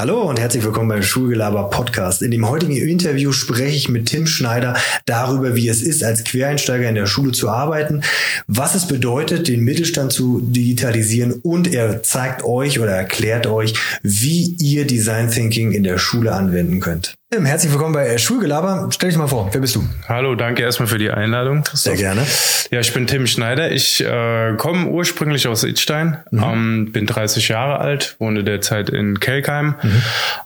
Hallo und herzlich willkommen beim Schulgelaber Podcast. In dem heutigen Interview spreche ich mit Tim Schneider darüber, wie es ist, als Quereinsteiger in der Schule zu arbeiten, was es bedeutet, den Mittelstand zu digitalisieren und er zeigt euch oder erklärt euch, wie ihr Design Thinking in der Schule anwenden könnt. Tim, herzlich willkommen bei Schulgelaber. Stell dich mal vor, wer bist du? Hallo, danke erstmal für die Einladung. Christoph. Sehr gerne. Ja, ich bin Tim Schneider. Ich äh, komme ursprünglich aus Idstein, mhm. ähm, bin 30 Jahre alt, wohne derzeit in Kelkheim. Mhm.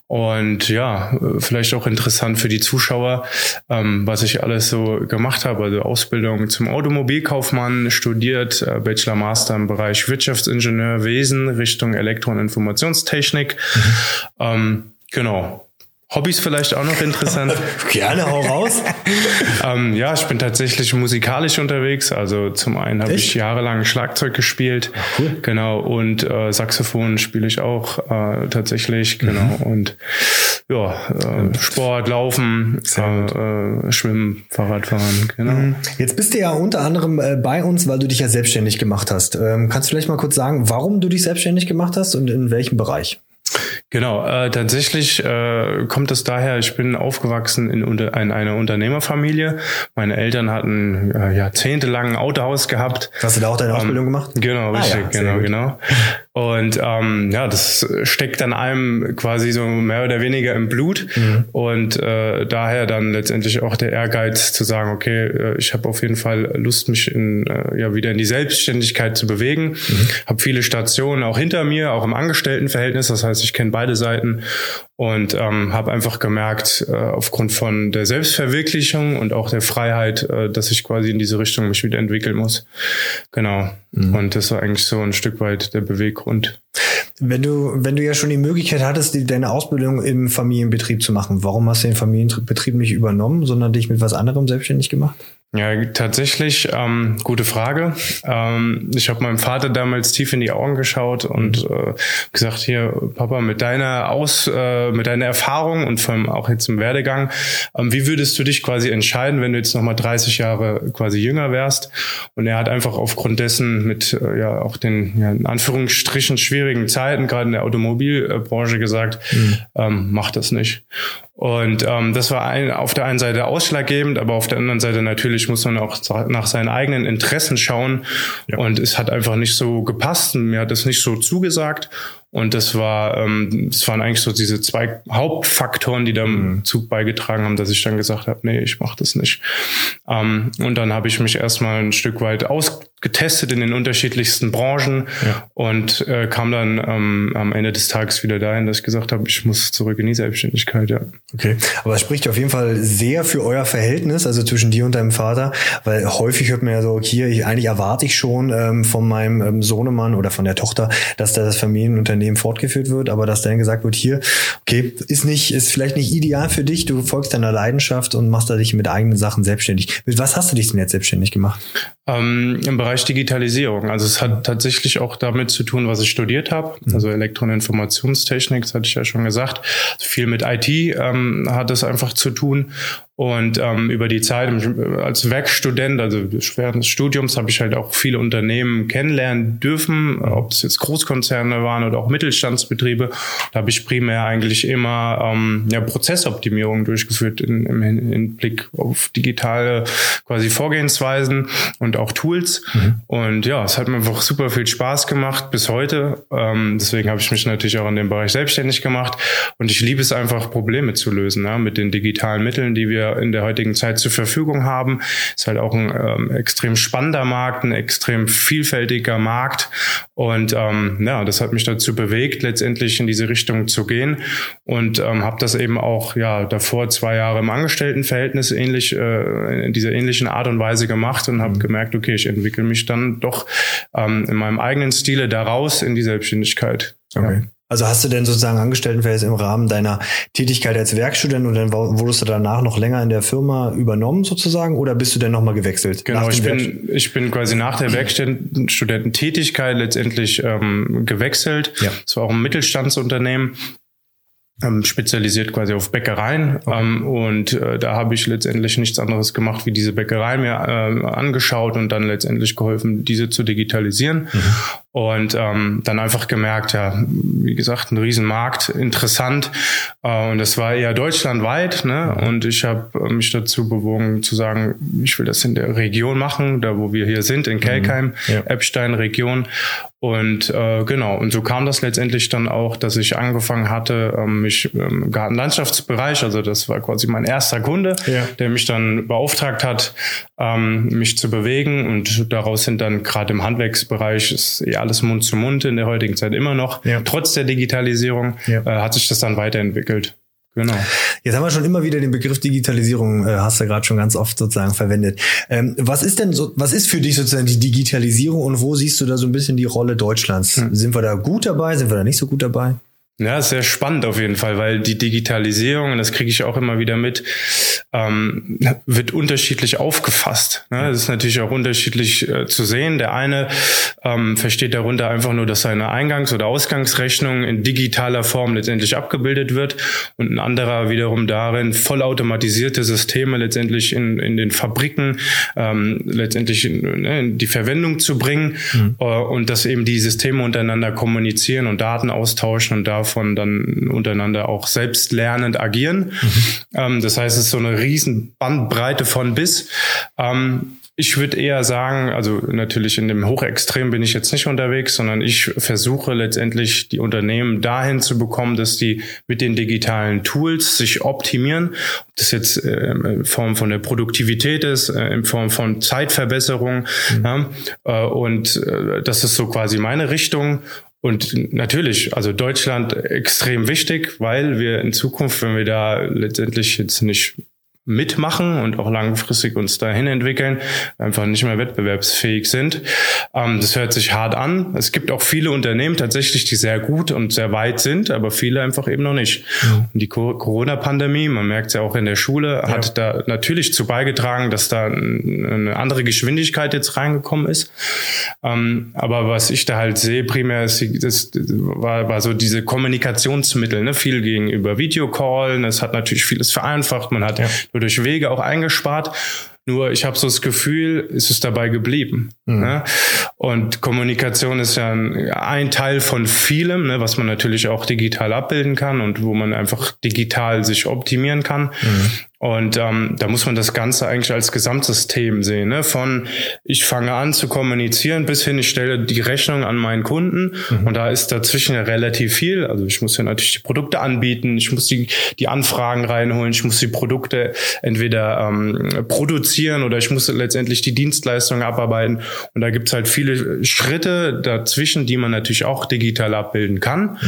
Und ja, vielleicht auch interessant für die Zuschauer, ähm, was ich alles so gemacht habe. Also Ausbildung zum Automobilkaufmann, studiert, äh, Bachelor Master im Bereich Wirtschaftsingenieurwesen Richtung Elektro- und Informationstechnik. Mhm. Ähm, genau. Hobbys vielleicht auch noch interessant. Gerne, hau raus. ähm, ja, ich bin tatsächlich musikalisch unterwegs. Also zum einen habe ich jahrelang Schlagzeug gespielt. Ach, cool. Genau. Und äh, Saxophon spiele ich auch äh, tatsächlich. Genau. Mhm. Und ja, äh, Sport, Laufen, äh, äh, Schwimmen, Fahrradfahren. Genau. Mhm. Jetzt bist du ja unter anderem äh, bei uns, weil du dich ja selbstständig gemacht hast. Ähm, kannst du vielleicht mal kurz sagen, warum du dich selbstständig gemacht hast und in welchem Bereich? Genau, äh, tatsächlich äh, kommt es daher, ich bin aufgewachsen in, unter, in einer Unternehmerfamilie. Meine Eltern hatten äh, jahrzehntelang ein Autohaus gehabt. Hast du da auch deine ähm, Ausbildung gemacht? Genau, richtig, ah, ja, genau, genau. Und ähm, ja, das steckt dann einem quasi so mehr oder weniger im Blut. Mhm. Und äh, daher dann letztendlich auch der Ehrgeiz zu sagen, okay, äh, ich habe auf jeden Fall Lust, mich in, äh, ja wieder in die Selbstständigkeit zu bewegen. Mhm. Habe viele Stationen auch hinter mir, auch im Angestelltenverhältnis. Das heißt, ich kenne beide Seiten und ähm, habe einfach gemerkt, äh, aufgrund von der Selbstverwirklichung und auch der Freiheit, äh, dass ich quasi in diese Richtung mich wieder entwickeln muss. Genau. Mhm. Und das war eigentlich so ein Stück weit der Beweggrund. Wenn du, wenn du ja schon die Möglichkeit hattest, die, deine Ausbildung im Familienbetrieb zu machen, warum hast du den Familienbetrieb nicht übernommen, sondern dich mit was anderem selbstständig gemacht? Ja, tatsächlich, ähm, gute Frage. Ähm, ich habe meinem Vater damals tief in die Augen geschaut und äh, gesagt, hier, Papa, mit deiner Aus, äh, mit deiner Erfahrung und vor allem auch jetzt im Werdegang, ähm, wie würdest du dich quasi entscheiden, wenn du jetzt nochmal 30 Jahre quasi jünger wärst? Und er hat einfach aufgrund dessen mit äh, ja auch den ja, in Anführungsstrichen schwierigen Zeiten, gerade in der Automobilbranche gesagt, mhm. ähm, mach das nicht. Und ähm, das war ein, auf der einen Seite ausschlaggebend, aber auf der anderen Seite natürlich muss man auch nach seinen eigenen Interessen schauen. Ja. Und es hat einfach nicht so gepasst. Mir hat es nicht so zugesagt. Und das war, ähm, das waren eigentlich so diese zwei Hauptfaktoren, die dazu mhm. Zug beigetragen haben, dass ich dann gesagt habe, nee, ich mache das nicht. Ähm, und dann habe ich mich erstmal ein Stück weit ausgetestet in den unterschiedlichsten Branchen ja. und äh, kam dann ähm, am Ende des Tages wieder dahin, dass ich gesagt habe, ich muss zurück in die Selbstständigkeit. Ja. Okay, aber es spricht auf jeden Fall sehr für euer Verhältnis, also zwischen dir und deinem Vater, weil häufig hört man ja so, hier, ich, eigentlich erwarte ich schon ähm, von meinem ähm, Sohnemann oder von der Tochter, dass da das Familienunternehmen Unternehmen fortgeführt wird, aber dass dann gesagt wird, hier, okay, ist nicht, ist vielleicht nicht ideal für dich, du folgst deiner Leidenschaft und machst da dich mit eigenen Sachen selbstständig. Mit was hast du dich denn jetzt selbstständig gemacht? Ähm, Im Bereich Digitalisierung. Also es hat tatsächlich auch damit zu tun, was ich studiert habe. Mhm. Also Elektro- und Informationstechnik, das hatte ich ja schon gesagt. Also viel mit IT ähm, hat es einfach zu tun. Und ähm, über die Zeit als Werkstudent, also während des Studiums, habe ich halt auch viele Unternehmen kennenlernen dürfen, ob es jetzt Großkonzerne waren oder auch Mittelstandsbetriebe. Da habe ich primär eigentlich immer ähm, ja, Prozessoptimierung durchgeführt in, im Hinblick auf digitale quasi Vorgehensweisen und auch Tools. Mhm. Und ja, es hat mir einfach super viel Spaß gemacht bis heute. Ähm, deswegen habe ich mich natürlich auch in dem Bereich selbstständig gemacht. Und ich liebe es einfach, Probleme zu lösen ja, mit den digitalen Mitteln, die wir in der heutigen Zeit zur Verfügung haben. Ist halt auch ein ähm, extrem spannender Markt, ein extrem vielfältiger Markt. Und ähm, ja, das hat mich dazu bewegt, letztendlich in diese Richtung zu gehen. Und ähm, habe das eben auch ja davor zwei Jahre im Angestelltenverhältnis ähnlich äh, in dieser ähnlichen Art und Weise gemacht und habe mhm. gemerkt, okay, ich entwickle mich dann doch ähm, in meinem eigenen Stile daraus in die Selbstständigkeit. Okay. Ja. Also hast du denn sozusagen Angestelltenverhältnis im Rahmen deiner Tätigkeit als Werkstudent und dann wurdest du danach noch länger in der Firma übernommen sozusagen oder bist du denn nochmal gewechselt? Genau, ich bin, ich bin quasi nach der Werkstudententätigkeit letztendlich ähm, gewechselt. Ja. Das war auch ein Mittelstandsunternehmen ähm, spezialisiert quasi auf Bäckereien okay. ähm, und äh, da habe ich letztendlich nichts anderes gemacht, wie diese Bäckerei mir äh, angeschaut und dann letztendlich geholfen, diese zu digitalisieren. Mhm. Und ähm, dann einfach gemerkt, ja, wie gesagt, ein Riesenmarkt, interessant. Äh, und das war eher deutschlandweit. Ne? Und ich habe mich dazu bewogen zu sagen, ich will das in der Region machen, da wo wir hier sind, in Kelkheim, mhm. ja. Eppstein-Region. Und äh, genau, und so kam das letztendlich dann auch, dass ich angefangen hatte, ähm, mich im Gartenlandschaftsbereich, also das war quasi mein erster Kunde, ja. der mich dann beauftragt hat, ähm, mich zu bewegen. Und daraus sind dann gerade im Handwerksbereich ist eh alles Mund zu Mund in der heutigen Zeit immer noch. Ja. Trotz der Digitalisierung ja. äh, hat sich das dann weiterentwickelt. Genau. Jetzt haben wir schon immer wieder den Begriff Digitalisierung, äh, hast du gerade schon ganz oft sozusagen verwendet. Ähm, was ist denn so, was ist für dich sozusagen die Digitalisierung und wo siehst du da so ein bisschen die Rolle Deutschlands? Hm. Sind wir da gut dabei? Sind wir da nicht so gut dabei? Ja, sehr spannend auf jeden Fall, weil die Digitalisierung, und das kriege ich auch immer wieder mit, ähm, wird unterschiedlich aufgefasst. Ne? Das ist natürlich auch unterschiedlich äh, zu sehen. Der eine ähm, versteht darunter einfach nur, dass seine Eingangs- oder Ausgangsrechnung in digitaler Form letztendlich abgebildet wird und ein anderer wiederum darin, vollautomatisierte Systeme letztendlich in, in den Fabriken ähm, letztendlich in, ne, in, die Verwendung zu bringen mhm. äh, und dass eben die Systeme untereinander kommunizieren und Daten austauschen und da davon dann untereinander auch selbst lernend agieren. Mhm. Ähm, das heißt, es ist so eine riesen Bandbreite von bis. Ähm, ich würde eher sagen, also natürlich in dem Hochextrem bin ich jetzt nicht unterwegs, sondern ich versuche letztendlich die Unternehmen dahin zu bekommen, dass die mit den digitalen Tools sich optimieren. Ob das jetzt äh, in Form von der Produktivität ist, äh, in Form von Zeitverbesserung. Mhm. Ja, äh, und äh, das ist so quasi meine Richtung. Und natürlich, also Deutschland extrem wichtig, weil wir in Zukunft, wenn wir da letztendlich jetzt nicht mitmachen und auch langfristig uns dahin entwickeln, einfach nicht mehr wettbewerbsfähig sind. Ähm, das hört sich hart an. Es gibt auch viele Unternehmen tatsächlich, die sehr gut und sehr weit sind, aber viele einfach eben noch nicht. Ja. Und die Corona-Pandemie, man merkt es ja auch in der Schule, ja. hat da natürlich zu beigetragen, dass da eine andere Geschwindigkeit jetzt reingekommen ist. Ähm, aber was ich da halt sehe, primär ist, das war, war so diese Kommunikationsmittel, ne? viel gegenüber Videocallen. Es hat natürlich vieles vereinfacht. Man hat ja durch Wege auch eingespart. Nur ich habe so das Gefühl, es ist dabei geblieben. Mhm. Ne? Und Kommunikation ist ja ein, ein, Teil von vielem, ne, was man natürlich auch digital abbilden kann und wo man einfach digital sich optimieren kann. Mhm. Und ähm, da muss man das Ganze eigentlich als Gesamtsystem sehen. Ne? Von ich fange an zu kommunizieren bis hin, ich stelle die Rechnung an meinen Kunden. Mhm. Und da ist dazwischen ja relativ viel. Also ich muss ja natürlich die Produkte anbieten, ich muss die, die Anfragen reinholen, ich muss die Produkte entweder ähm, produzieren oder ich muss letztendlich die Dienstleistungen abarbeiten. Und da gibt's halt viele Schritte dazwischen, die man natürlich auch digital abbilden kann. Mhm.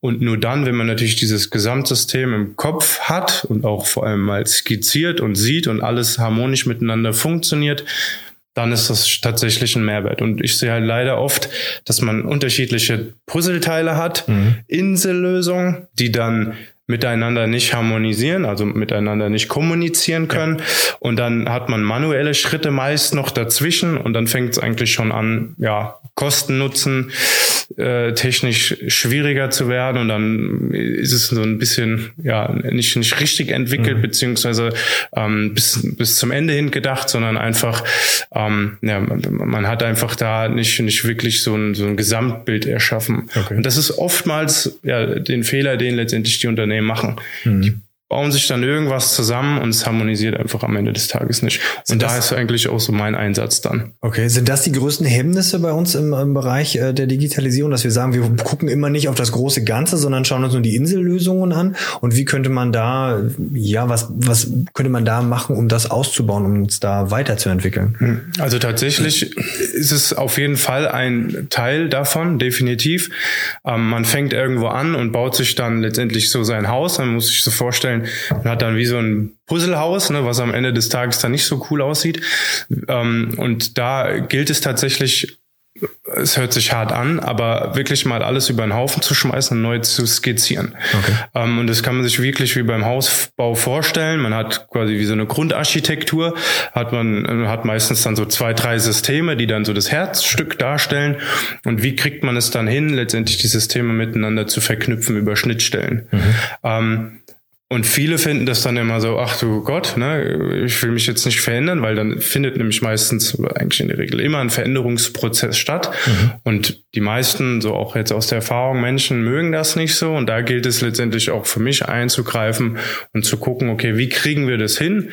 Und nur dann, wenn man natürlich dieses Gesamtsystem im Kopf hat und auch vor allem als skizziert und sieht und alles harmonisch miteinander funktioniert, dann ist das tatsächlich ein Mehrwert. Und ich sehe halt leider oft, dass man unterschiedliche Puzzleteile hat, mhm. Insellösungen, die dann miteinander nicht harmonisieren, also miteinander nicht kommunizieren können. Ja. Und dann hat man manuelle Schritte meist noch dazwischen und dann fängt es eigentlich schon an, ja, Kosten nutzen, äh, technisch schwieriger zu werden und dann ist es so ein bisschen ja nicht nicht richtig entwickelt mhm. beziehungsweise ähm, bis bis zum Ende hin gedacht, sondern einfach ähm, ja man hat einfach da nicht nicht wirklich so ein so ein Gesamtbild erschaffen okay. und das ist oftmals ja den Fehler, den letztendlich die Unternehmen machen. Mhm. Die bauen sich dann irgendwas zusammen und es harmonisiert einfach am Ende des Tages nicht. Und da ist eigentlich auch so mein Einsatz dann. Okay, sind das die größten Hemmnisse bei uns im, im Bereich äh, der Digitalisierung, dass wir sagen, wir gucken immer nicht auf das große Ganze, sondern schauen uns nur die Insellösungen an und wie könnte man da, ja, was, was könnte man da machen, um das auszubauen, um uns da weiterzuentwickeln? Hm. Also tatsächlich ist es auf jeden Fall ein Teil davon, definitiv. Ähm, man fängt irgendwo an und baut sich dann letztendlich so sein Haus. Man muss sich so vorstellen, vorstellen, man hat dann wie so ein Puzzlehaus, ne, was am Ende des Tages dann nicht so cool aussieht. Ähm, und da gilt es tatsächlich, es hört sich hart an, aber wirklich mal alles über den Haufen zu schmeißen und neu zu skizzieren. Okay. Ähm, und das kann man sich wirklich wie beim Hausbau vorstellen. Man hat quasi wie so eine Grundarchitektur, hat man hat meistens dann so zwei, drei Systeme, die dann so das Herzstück darstellen. Und wie kriegt man es dann hin, letztendlich die Systeme miteinander zu verknüpfen über Schnittstellen? Mhm. Ähm, Und viele finden das dann immer so, ach du Gott, ne, ich will mich jetzt nicht verändern, weil dann findet nämlich meistens eigentlich in der Regel immer ein Veränderungsprozess statt. Mhm. Und die meisten, so auch jetzt aus der Erfahrung, Menschen mögen das nicht so. Und da gilt es letztendlich auch für mich einzugreifen und zu gucken, okay, wie kriegen wir das hin,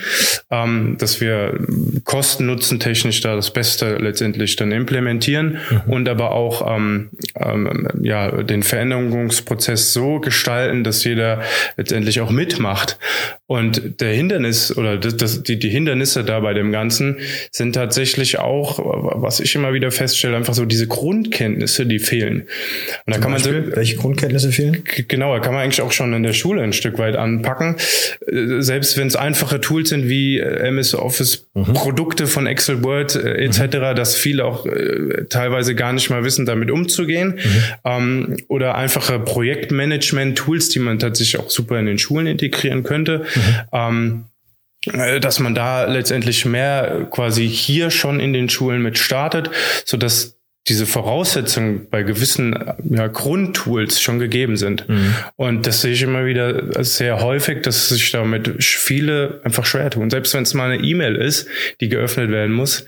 ähm, dass wir kosten-nutzen-technisch da das Beste letztendlich dann implementieren mhm. und aber auch ähm, ähm, ja den Veränderungsprozess so gestalten, dass jeder letztendlich auch mit mitmacht. Und der Hindernis oder das, das, die, die Hindernisse da bei dem Ganzen sind tatsächlich auch, was ich immer wieder feststelle, einfach so diese Grundkenntnisse, die fehlen. Und da kann Beispiel, man so, welche Grundkenntnisse fehlen? Genau, da kann man eigentlich auch schon in der Schule ein Stück weit anpacken. Äh, selbst wenn es einfache Tools sind wie äh, MS Office, mhm. Produkte von Excel, Word äh, etc., mhm. dass viele auch äh, teilweise gar nicht mal wissen, damit umzugehen. Mhm. Ähm, oder einfache Projektmanagement-Tools, die man tatsächlich auch super in den Schulen integrieren könnte. Mhm. Ähm, äh, dass man da letztendlich mehr quasi hier schon in den Schulen mit startet, so dass diese Voraussetzungen bei gewissen ja, Grundtools schon gegeben sind. Mhm. Und das sehe ich immer wieder sehr häufig, dass sich damit viele einfach schwer tun. Selbst wenn es mal eine E-Mail ist, die geöffnet werden muss,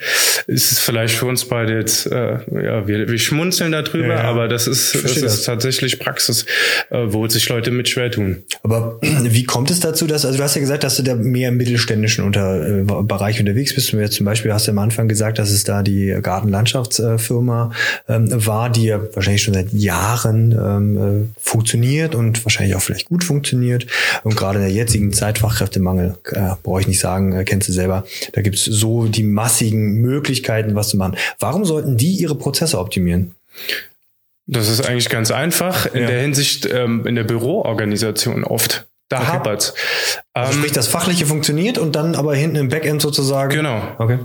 ist es vielleicht für uns beide jetzt, äh, ja, wir, wir schmunzeln darüber, ja, aber das ist, das ist tatsächlich Praxis, äh, wo sich Leute mit schwer tun. Aber wie kommt es dazu, dass, also du hast ja gesagt, dass du da mehr im mittelständischen unter, äh, Bereich unterwegs bist. Du jetzt zum Beispiel hast du am Anfang gesagt, dass es da die Gartenlandschaftsfirma ähm, war, die ja wahrscheinlich schon seit Jahren ähm, äh, funktioniert und wahrscheinlich auch vielleicht gut funktioniert. Und gerade in der jetzigen Zeit, Fachkräftemangel, äh, brauche ich nicht sagen, äh, kennst du selber, da gibt's so die massigen Möglichkeiten, was zu machen. Warum sollten die ihre Prozesse optimieren? Das ist eigentlich ganz einfach in ja. der Hinsicht ähm, in der Büroorganisation oft. Da okay. hapert's. Also sprich, ähm, das Fachliche funktioniert und dann aber hinten im Backend sozusagen. Genau. Okay.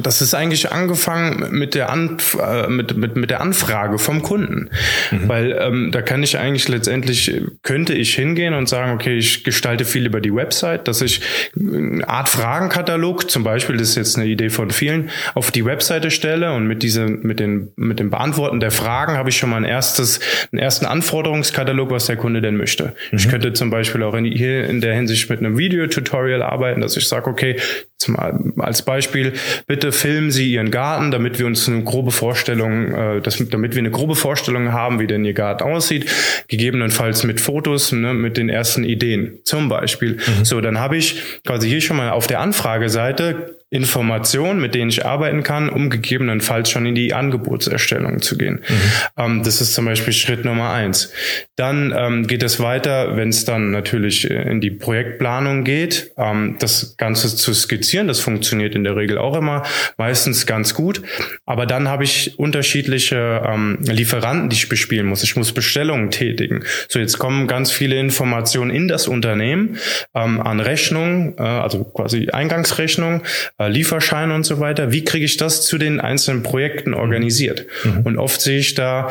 Das ist eigentlich angefangen mit der, Anf äh, mit, mit, mit der Anfrage vom Kunden. Mhm. Weil ähm, da kann ich eigentlich letztendlich, könnte ich hingehen und sagen, okay, ich gestalte viel über die Website, dass ich eine Art Fragenkatalog, zum Beispiel, das ist jetzt eine Idee von vielen, auf die Webseite stelle und mit diesem, mit den, mit dem Beantworten der Fragen habe ich schon mal ein erstes, einen ersten Anforderungskatalog, was der Kunde denn möchte. Mhm. Ich könnte zum Beispiel auch in, hier in der Hinsicht mit einem Videotutorial arbeiten, dass ich sage, okay, zum, als Beispiel, bitte filmen Sie Ihren Garten, damit wir uns eine grobe Vorstellung, äh, das, damit wir eine grobe Vorstellung haben, wie denn Ihr Garten aussieht, gegebenenfalls mit Fotos, ne, mit den ersten Ideen zum Beispiel. Mhm. So, dann habe ich quasi hier schon mal auf der Anfrageseite Informationen, mit denen ich arbeiten kann, um gegebenenfalls schon in die Angebotserstellung zu gehen. Mhm. Ähm, das ist zum Beispiel Schritt Nummer eins. Dann ähm, geht es weiter, wenn es dann natürlich äh, in die Projektplanung geht, ähm, das Ganze zu skizzieren. Das funktioniert in der Regel auch immer meistens ganz gut. Aber dann habe ich unterschiedliche ähm, Lieferanten, die ich bespielen muss. Ich muss Bestellungen tätigen. So, jetzt kommen ganz viele Informationen in das Unternehmen ähm, an Rechnungen, äh, also quasi Eingangsrechnungen Lieferscheine und so weiter. Wie kriege ich das zu den einzelnen Projekten organisiert? Mhm. Und oft sehe ich da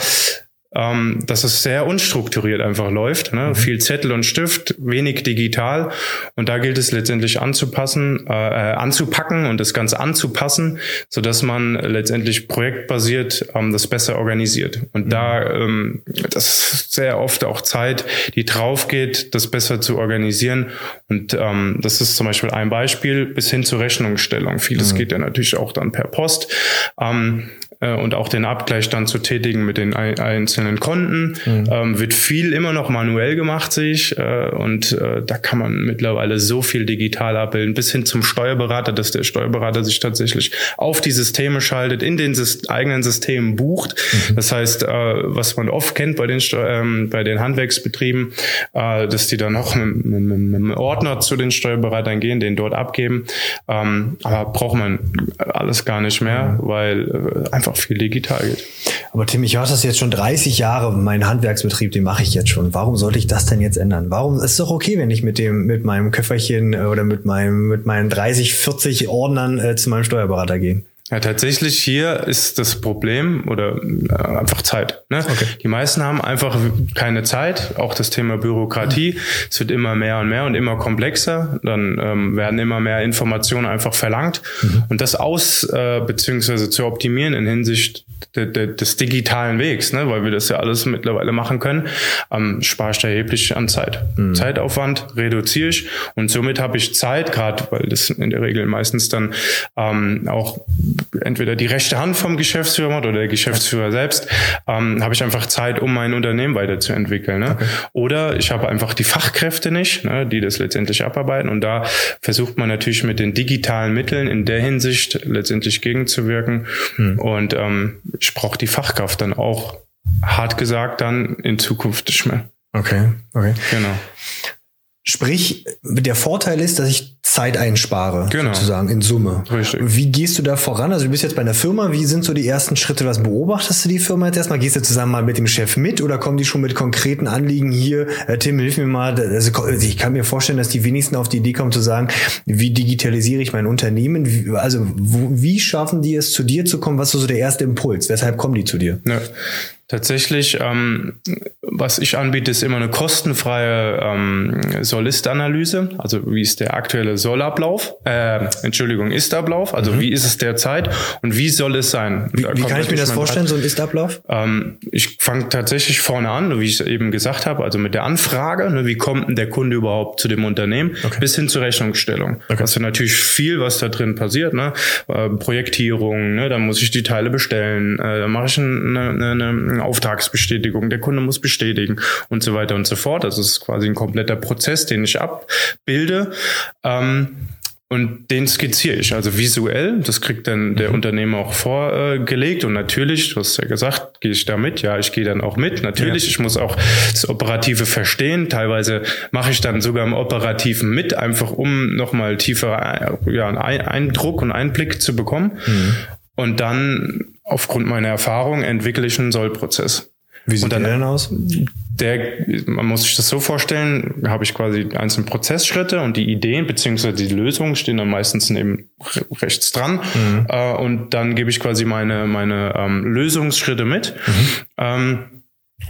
ähm, dass es sehr unstrukturiert einfach läuft. Ne? Mhm. Viel Zettel und Stift, wenig digital. Und da gilt es letztendlich anzupassen, äh, äh anzupacken und das Ganze anzupassen, so dass man letztendlich projektbasiert ähm, das besser organisiert. Und mhm. da ähm, das ist sehr oft auch Zeit, die drauf geht, das besser zu organisieren. Und ähm, das ist zum Beispiel ein Beispiel bis hin zur Rechnungsstellung. Vieles mhm. geht ja natürlich auch dann per Post. Ähm, äh, und auch den Abgleich dann zu tätigen mit den einzelnen Konten. Mhm. Ähm, wird viel immer noch manuell gemacht, sehe ich. Äh, und äh, da kann man mittlerweile so viel digital abbilden, bis hin zum Steuerberater, dass der Steuerberater sich tatsächlich auf die Systeme schaltet, in den Syst eigenen Systemen bucht. Mhm. Das heißt, äh, was man oft kennt bei den, ähm, bei den Handwerksbetrieben, äh, dass die dann noch mit, mit, mit einem Ordner zu den Steuerberatern gehen, den dort abgeben. Ähm, aber braucht man alles gar nicht mehr, mhm. weil einfach einfach viel digital geht. Aber Tim, ich mache das jetzt schon 30 Jahre, mein Handwerksbetrieb, den mache ich jetzt schon. Warum sollte ich das denn jetzt ändern? Warum ist es doch okay, wenn ich mit dem, mit meinem Köfferchen äh, oder mit meinem, mit meinen 30, 40 Ordnern äh, zu meinem Steuerberater gehe? Ja, tatsächlich hier ist das Problem oder äh, einfach Zeit. Ne? Okay. Die meisten haben einfach keine Zeit. Auch das Thema Bürokratie. Es wird immer mehr und mehr und immer komplexer. Dann ähm, werden immer mehr Informationen einfach verlangt. Mhm. Und das aus äh, beziehungsweise zu optimieren in Hinsicht de, de, des digitalen Wegs, ne? weil wir das ja alles mittlerweile machen können, ähm, spare ich erheblich an Zeit. Mhm. Zeitaufwand reduziere ich und somit habe ich Zeit, gerade weil das in der Regel meistens dann ähm, auch entweder die rechte Hand vom Geschäftsführer hat oder der Geschäftsführer selbst, ähm, habe ich einfach Zeit, um mein Unternehmen weiterzuentwickeln. Ne? Okay. Oder ich habe einfach die Fachkräfte nicht, ne, die das letztendlich abarbeiten. Und da versucht man natürlich mit den digitalen Mitteln in der Hinsicht letztendlich gegenzuwirken. Hm. Und ähm, ich brauche die Fachkraft dann auch, hart gesagt, dann in Zukunft nicht mehr. Okay, okay. Genau. Sprich, der Vorteil ist, dass ich Zeit einspare, genau. sozusagen in Summe. Richtig. Wie gehst du da voran? Also du bist jetzt bei einer Firma, wie sind so die ersten Schritte? Was beobachtest du die Firma jetzt erstmal? Gehst du zusammen mal mit dem Chef mit oder kommen die schon mit konkreten Anliegen hier? Äh, Tim, hilf mir mal. Also ich kann mir vorstellen, dass die wenigsten auf die Idee kommen zu sagen, wie digitalisiere ich mein Unternehmen? Wie, also wo, wie schaffen die es zu dir zu kommen? Was ist so der erste Impuls? Weshalb kommen die zu dir? Ja. Tatsächlich, ähm, was ich anbiete, ist immer eine kostenfreie ähm, Soll-Ist-Analyse. Also wie ist der aktuelle Sollablauf? Äh, Entschuldigung, Ist-Ablauf. Also mhm. wie ist es derzeit und wie soll es sein? Wie, wie kann ich mir das vorstellen, so ein Ist-Ablauf? Ähm, ich fange tatsächlich vorne an, wie ich es eben gesagt habe, also mit der Anfrage. Ne, wie kommt denn der Kunde überhaupt zu dem Unternehmen? Okay. Bis hin zur Rechnungsstellung. Okay. Das ist natürlich viel, was da drin passiert. Ne? Äh, Projektierung, ne? da muss ich die Teile bestellen. Äh, da mache ich eine, eine, eine Auftragsbestätigung, der Kunde muss bestätigen und so weiter und so fort. Das ist quasi ein kompletter Prozess, den ich abbilde. Ähm, und den skizziere ich, also visuell. Das kriegt dann der mhm. Unternehmer auch vorgelegt. Und natürlich, du hast ja gesagt, gehe ich da mit. Ja, ich gehe dann auch mit. Natürlich, ja. ich muss auch das Operative verstehen. Teilweise mache ich dann sogar im Operativen mit, einfach um nochmal tiefer ja, einen Eindruck und Einblick zu bekommen. Mhm. Und dann aufgrund meiner Erfahrung entwickle ich einen Sollprozess. Wie sieht dann, der denn aus? Der, man muss sich das so vorstellen, habe ich quasi einzelne Prozessschritte und die Ideen beziehungsweise die Lösungen stehen dann meistens neben rechts dran mhm. äh, und dann gebe ich quasi meine meine ähm, Lösungsschritte mit. Mhm. Ähm,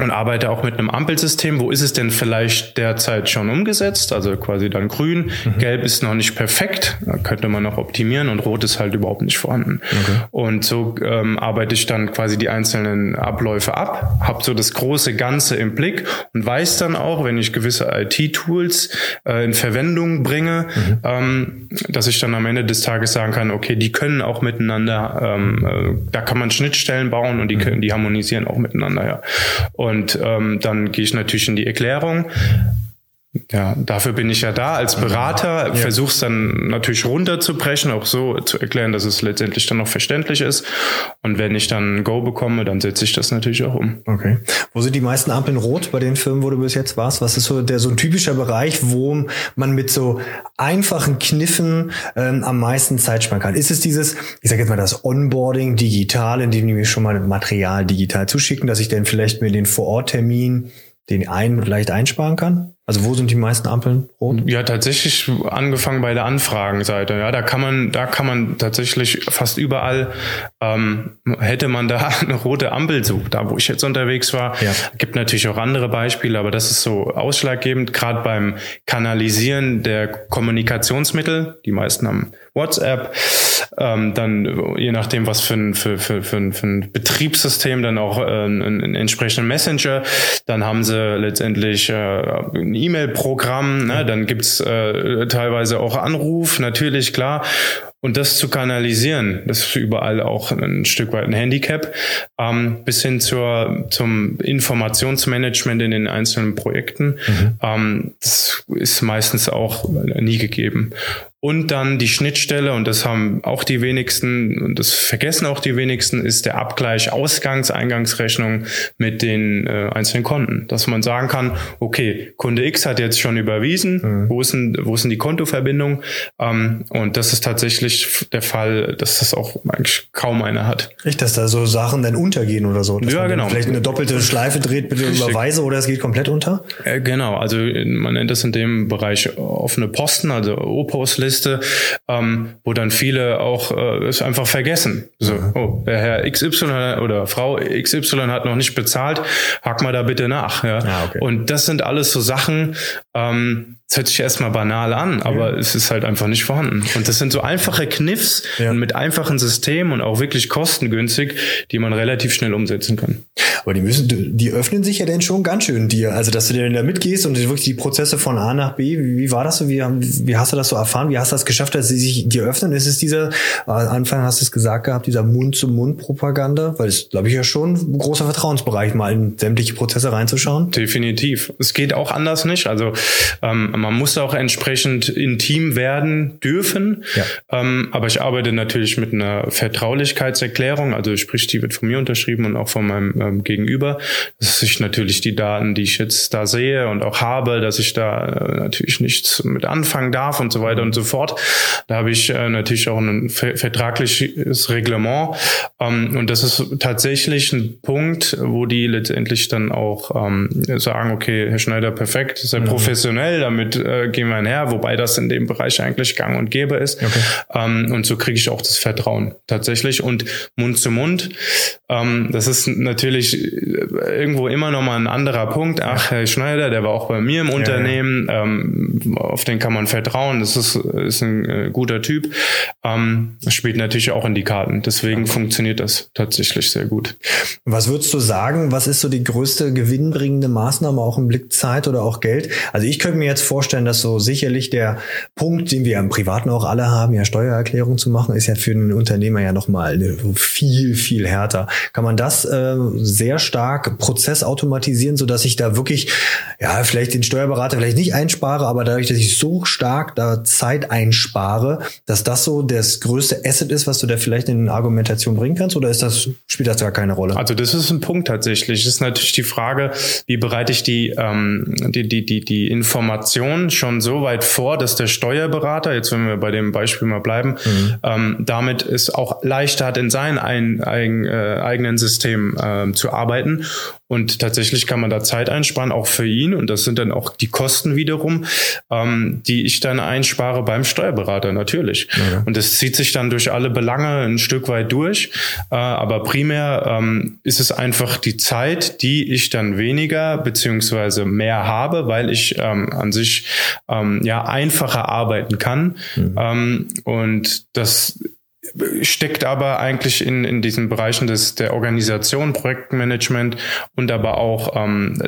und arbeite auch mit einem Ampelsystem. Wo ist es denn vielleicht derzeit schon umgesetzt? Also quasi dann grün, mhm. gelb ist noch nicht perfekt, da könnte man noch optimieren und rot ist halt überhaupt nicht vorhanden. Okay. Und so ähm, arbeite ich dann quasi die einzelnen Abläufe ab, habe so das große Ganze im Blick und weiß dann auch, wenn ich gewisse IT-Tools äh, in Verwendung bringe, mhm. ähm, dass ich dann am Ende des Tages sagen kann, okay, die können auch miteinander, ähm, äh, da kann man Schnittstellen bauen und die mhm. können, die harmonisieren auch miteinander, ja. Und ähm, dann gehe ich natürlich in die Erklärung. Ja, dafür bin ich ja da als Berater, ja. versuche es dann natürlich runterzubrechen, auch so zu erklären, dass es letztendlich dann noch verständlich ist. Und wenn ich dann Go bekomme, dann setze ich das natürlich auch um. Okay. Wo sind die meisten Ampeln rot bei den Firmen, wo du bis jetzt warst? Was ist so der so ein typischer Bereich, wo man mit so einfachen Kniffen ähm, am meisten Zeit sparen kann? Ist es dieses, ich sage jetzt mal das Onboarding digital, indem die mir schon mal Material digital zuschicken, dass ich dann vielleicht mir den Vororttermin den ein leicht einsparen kann? Also wo sind die meisten Ampeln rot? Ja, tatsächlich angefangen bei der Anfragenseite. Ja, da kann man, da kann man tatsächlich fast überall ähm, hätte man da eine rote Ampel so, da wo ich jetzt unterwegs war. Ja. Gibt natürlich auch andere Beispiele, aber das ist so ausschlaggebend, gerade beim Kanalisieren der Kommunikationsmittel. Die meisten haben WhatsApp, ähm, dann je nachdem, was für ein, für, für, für, ein, für ein Betriebssystem, dann auch äh, einen, einen entsprechenden Messenger. Dann haben sie letztendlich äh, ein E-Mail-Programm, ne? dann gibt's äh, teilweise auch Anruf, natürlich, klar. Und das zu kanalisieren, das ist überall auch ein Stück weit ein Handicap, ähm, bis hin zur, zum Informationsmanagement in den einzelnen Projekten. Mhm. Ähm, das ist meistens auch nie gegeben und dann die Schnittstelle, und das haben auch die wenigsten, und das vergessen auch die wenigsten, ist der Abgleich Ausgangs-, Eingangsrechnung mit den äh, einzelnen Konten. Dass man sagen kann, okay, Kunde X hat jetzt schon überwiesen, mhm. wo, ist denn, wo ist denn die Kontoverbindung? Ähm, und das ist tatsächlich der Fall, dass das auch eigentlich kaum einer hat. Richtig, dass da so Sachen dann untergehen oder so. ja, genau. Vielleicht eine doppelte Schleife dreht, bitte Richtig. überweise oder es geht komplett unter? Äh, genau, also man nennt das in dem Bereich offene Posten, also O-Post-Liste Liste, ähm, wo dann viele auch äh, es einfach vergessen. So, mhm. oh, der Herr XY oder Frau XY hat noch nicht bezahlt, hack mal da bitte nach. Ja? Ah, okay. Und das sind alles so Sachen, ähm, das hört sich erstmal banal an, aber ja. es ist halt einfach nicht vorhanden. Und das sind so einfache Kniffs ja. und mit einfachen Systemen und auch wirklich kostengünstig, die man relativ schnell umsetzen kann. Aber die müssen, die öffnen sich ja denn schon ganz schön dir. Also, dass du dir da mitgehst und wirklich die Prozesse von A nach B, wie, wie war das so? Wie, wie hast du das so erfahren? Wie hast du das geschafft, dass sie sich dir öffnen? Ist es dieser, äh, Anfang hast du es gesagt gehabt, dieser Mund-zu-Mund-Propaganda? Weil es, glaube ich, ja schon ein großer Vertrauensbereich, mal in sämtliche Prozesse reinzuschauen. Definitiv. Es geht auch anders nicht. Also, ähm, man muss auch entsprechend intim werden dürfen. Ja. Ähm, aber ich arbeite natürlich mit einer Vertraulichkeitserklärung, also sprich, die wird von mir unterschrieben und auch von meinem ähm, Gegenüber, dass ich natürlich die Daten, die ich jetzt da sehe und auch habe, dass ich da äh, natürlich nichts mit anfangen darf und so weiter und so fort. Da habe ich äh, natürlich auch ein vertragliches Reglement. Ähm, und das ist tatsächlich ein Punkt, wo die letztendlich dann auch ähm, sagen, okay, Herr Schneider, perfekt, sehr mhm. professionell, damit damit äh, gehen wir einher, wobei das in dem Bereich eigentlich gang und gäbe ist. Okay. Ähm, und so kriege ich auch das Vertrauen tatsächlich. Und Mund zu Mund, ähm, das ist natürlich äh, irgendwo immer noch mal ein anderer Punkt. Ach, Herr Schneider, der war auch bei mir im ja, Unternehmen, ja. Ähm, auf den kann man vertrauen, das ist, ist ein äh, guter Typ. Ähm, spielt natürlich auch in die Karten. Deswegen okay. funktioniert das tatsächlich sehr gut. Was würdest du sagen, was ist so die größte gewinnbringende Maßnahme auch im Blick Zeit oder auch Geld? Also ich könnte mir jetzt vorstellen, dass so sicherlich der Punkt, den wir im Privaten auch alle haben, ja Steuererklärung zu machen, ist ja für den Unternehmer ja nochmal viel, viel härter. Kann man das äh, sehr stark prozessautomatisieren, so dass ich da wirklich, ja, vielleicht den Steuerberater vielleicht nicht einspare, aber dadurch, dass ich so stark da Zeit einspare, dass das so das größte Asset ist, was du da vielleicht in Argumentation bringen kannst, oder ist das, spielt das gar keine Rolle? Also das ist ein Punkt tatsächlich. Das ist natürlich die Frage, wie bereite ich die, ähm, die, die, die, die Information schon so weit vor, dass der Steuerberater, jetzt wenn wir bei dem Beispiel mal bleiben, mhm. ähm, damit es auch leichter hat, in seinem ein, ein, äh, eigenen System äh, zu arbeiten und tatsächlich kann man da Zeit einsparen, auch für ihn. Und das sind dann auch die Kosten wiederum, ähm, die ich dann einspare beim Steuerberater, natürlich. Ja. Und das zieht sich dann durch alle Belange ein Stück weit durch. Äh, aber primär ähm, ist es einfach die Zeit, die ich dann weniger beziehungsweise mehr habe, weil ich ähm, an sich ähm, ja einfacher arbeiten kann. Mhm. Ähm, und das steckt aber eigentlich in, in diesen Bereichen des, der Organisation, Projektmanagement und aber auch ähm,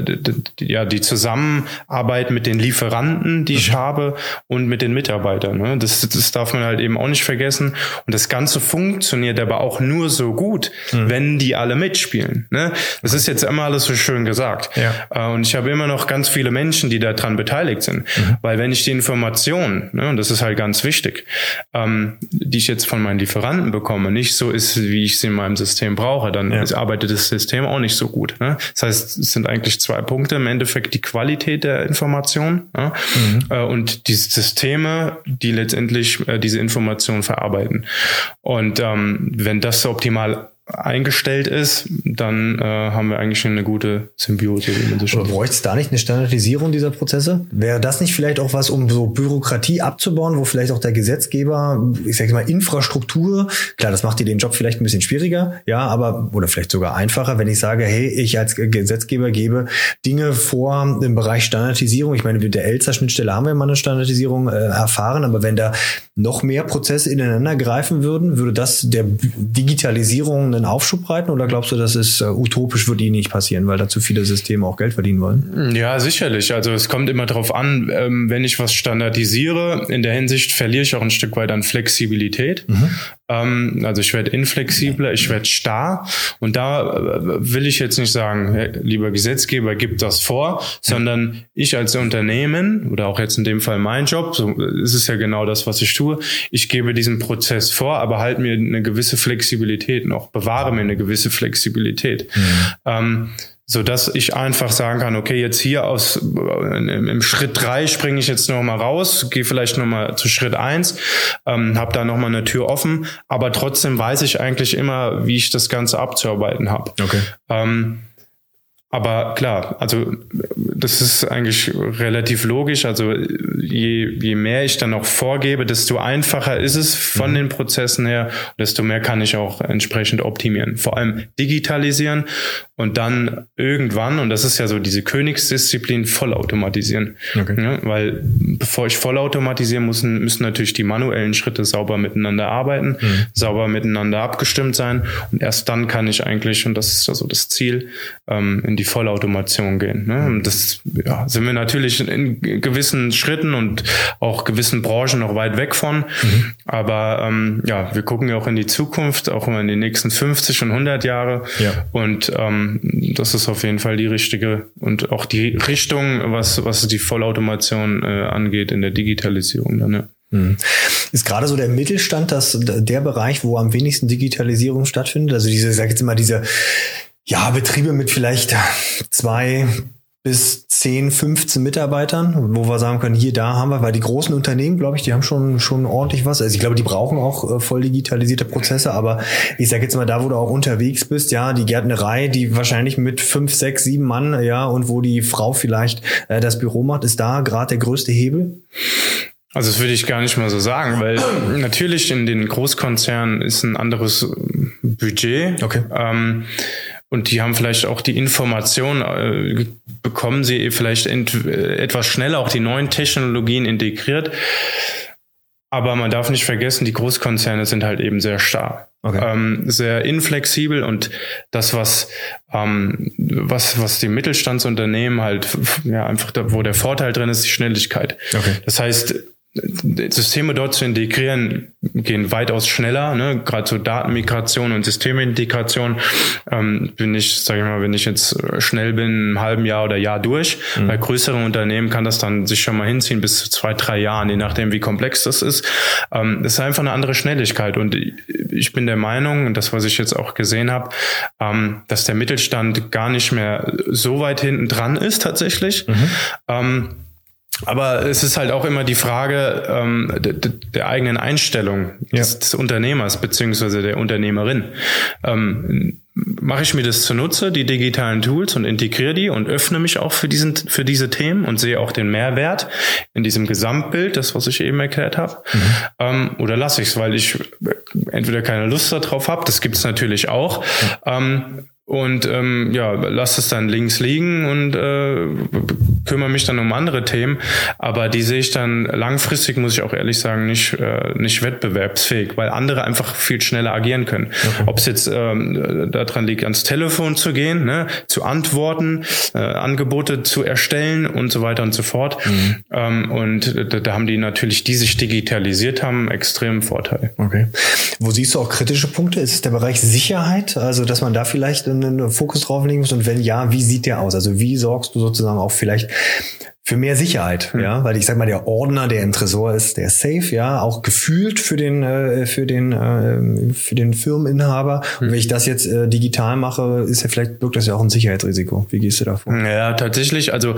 ja, die Zusammenarbeit mit den Lieferanten, die ich mhm. habe und mit den Mitarbeitern. Ne? Das, das darf man halt eben auch nicht vergessen. Und das Ganze funktioniert aber auch nur so gut, mhm. wenn die alle mitspielen. Ne? Das ist jetzt immer alles so schön gesagt. Ja. Äh, und ich habe immer noch ganz viele Menschen, die daran beteiligt sind. Mhm. Weil wenn ich die Informationen, ne, und das ist halt ganz wichtig, ähm, die ich jetzt von meinen Lieferanten bekomme, nicht so ist, wie ich sie in meinem System brauche, dann ja. arbeitet das System auch nicht so gut. Ne? Das heißt, es sind eigentlich zwei Punkte. Im Endeffekt die Qualität der Information ja? mhm. äh, und die Systeme, die letztendlich äh, diese Information verarbeiten. Und ähm, wenn das optimal eingestellt ist, dann äh, haben wir eigentlich schon eine gute Symbiose. Bräuchte es da nicht eine Standardisierung dieser Prozesse? Wäre das nicht vielleicht auch was, um so Bürokratie abzubauen, wo vielleicht auch der Gesetzgeber, ich sage mal Infrastruktur, klar, das macht dir den Job vielleicht ein bisschen schwieriger, ja, aber oder vielleicht sogar einfacher, wenn ich sage, hey, ich als Gesetzgeber gebe Dinge vor im Bereich Standardisierung. Ich meine, mit der Elster-Schnittstelle haben wir mal eine Standardisierung äh, erfahren, aber wenn da noch mehr Prozesse ineinander greifen würden, würde das der Digitalisierung einen Aufschub reiten oder glaubst du, das ist äh, utopisch, würde ihnen nicht passieren, weil da zu viele Systeme auch Geld verdienen wollen? Ja, sicherlich. Also es kommt immer darauf an, ähm, wenn ich was standardisiere, in der Hinsicht verliere ich auch ein Stück weit an Flexibilität. Mhm. Ähm, also ich werde inflexibler, ich werde starr und da äh, will ich jetzt nicht sagen, lieber Gesetzgeber, gib das vor, sondern ich als Unternehmen oder auch jetzt in dem Fall mein Job, so ist es ja genau das, was ich tue. Ich gebe diesen Prozess vor, aber halte mir eine gewisse Flexibilität noch, bewahre mir eine gewisse Flexibilität. Mhm. Ähm, so dass ich einfach sagen kann, okay, jetzt hier aus im Schritt drei springe ich jetzt noch mal raus, gehe vielleicht noch mal zu Schritt eins, ähm, habe da noch mal eine Tür offen, aber trotzdem weiß ich eigentlich immer, wie ich das Ganze abzuarbeiten habe. Okay. Ähm, aber klar, also das ist eigentlich relativ logisch. Also je, je mehr ich dann auch vorgebe, desto einfacher ist es von mhm. den Prozessen her, desto mehr kann ich auch entsprechend optimieren. Vor allem digitalisieren und dann irgendwann, und das ist ja so diese Königsdisziplin, vollautomatisieren. Okay. Ja, weil bevor ich vollautomatisieren muss, müssen natürlich die manuellen Schritte sauber miteinander arbeiten, mhm. sauber miteinander abgestimmt sein. Und erst dann kann ich eigentlich, und das ist also das Ziel, ähm, in die Vollautomation gehen. Ne? Und das ja, sind wir natürlich in gewissen Schritten und auch gewissen Branchen noch weit weg von. Mhm. Aber ähm, ja, wir gucken ja auch in die Zukunft, auch immer in die nächsten 50 und 100 Jahre. Ja. Und ähm, das ist auf jeden Fall die richtige und auch die Richtung, was, was die Vollautomation äh, angeht in der Digitalisierung. Dann, ja. Mhm. Ist gerade so der Mittelstand das der Bereich, wo am wenigsten Digitalisierung stattfindet? Also diese, sag ich jetzt mal, diese ja, Betriebe mit vielleicht zwei bis 10, 15 Mitarbeitern, wo wir sagen können, hier, da haben wir, weil die großen Unternehmen, glaube ich, die haben schon, schon ordentlich was. Also ich glaube, die brauchen auch äh, voll digitalisierte Prozesse, aber ich sage jetzt mal, da, wo du auch unterwegs bist, ja, die Gärtnerei, die wahrscheinlich mit fünf, sechs, sieben Mann, ja, und wo die Frau vielleicht äh, das Büro macht, ist da gerade der größte Hebel? Also das würde ich gar nicht mal so sagen, weil natürlich in den Großkonzernen ist ein anderes Budget. Okay. Ähm, und die haben vielleicht auch die Information, äh, bekommen sie vielleicht äh, etwas schneller auch die neuen Technologien integriert. Aber man darf nicht vergessen, die Großkonzerne sind halt eben sehr starr. Okay. Ähm, sehr inflexibel und das, was, ähm, was, was die Mittelstandsunternehmen halt, ja, einfach da, wo der Vorteil drin ist, die Schnelligkeit. Okay. Das heißt, Systeme dort zu integrieren, gehen weitaus schneller. Ne? Gerade so Datenmigration und Systemintegration ähm, bin ich, sage ich mal, wenn ich jetzt schnell bin, ein halben Jahr oder Jahr durch. Mhm. Bei größeren Unternehmen kann das dann sich schon mal hinziehen bis zu zwei, drei Jahren, je nachdem, wie komplex das ist. Ähm, das ist einfach eine andere Schnelligkeit. Und ich bin der Meinung, das, was ich jetzt auch gesehen habe, ähm, dass der Mittelstand gar nicht mehr so weit hinten dran ist tatsächlich. Mhm. Ähm, aber es ist halt auch immer die Frage ähm, der, der eigenen Einstellung ja. des, des, Unternehmers beziehungsweise der Unternehmerin. Ähm, mache ich mir das zunutze, die digitalen Tools und integriere die und öffne mich auch für diesen für diese Themen und sehe auch den Mehrwert in diesem Gesamtbild, das was ich eben erklärt habe, mhm. ähm, oder lasse ich es, weil ich entweder keine Lust darauf habe, das gibt es natürlich auch, mhm. ähm, und ähm, ja, lass es dann links liegen und äh, kümmere mich dann um andere Themen. Aber die sehe ich dann langfristig, muss ich auch ehrlich sagen, nicht, äh, nicht wettbewerbsfähig, weil andere einfach viel schneller agieren können. Okay. Ob es jetzt ähm, daran liegt, ans Telefon zu gehen, ne, zu antworten, äh, Angebote zu erstellen und so weiter und so fort. Mhm. Ähm, und da, da haben die natürlich, die sich digitalisiert haben, extremen Vorteil. Okay. Wo siehst du auch kritische Punkte? Ist es der Bereich Sicherheit? Also, dass man da vielleicht einen Fokus drauf legen muss? Und wenn ja, wie sieht der aus? Also wie sorgst du sozusagen auch vielleicht für mehr Sicherheit, mhm. ja, weil ich sag mal, der Ordner, der im Tresor ist, der ist safe, ja, auch gefühlt für den äh, für den äh, für den Firmeninhaber. Und wenn ich das jetzt äh, digital mache, ist ja vielleicht birgt das ja auch ein Sicherheitsrisiko. Wie gehst du da vor? Ja, tatsächlich, also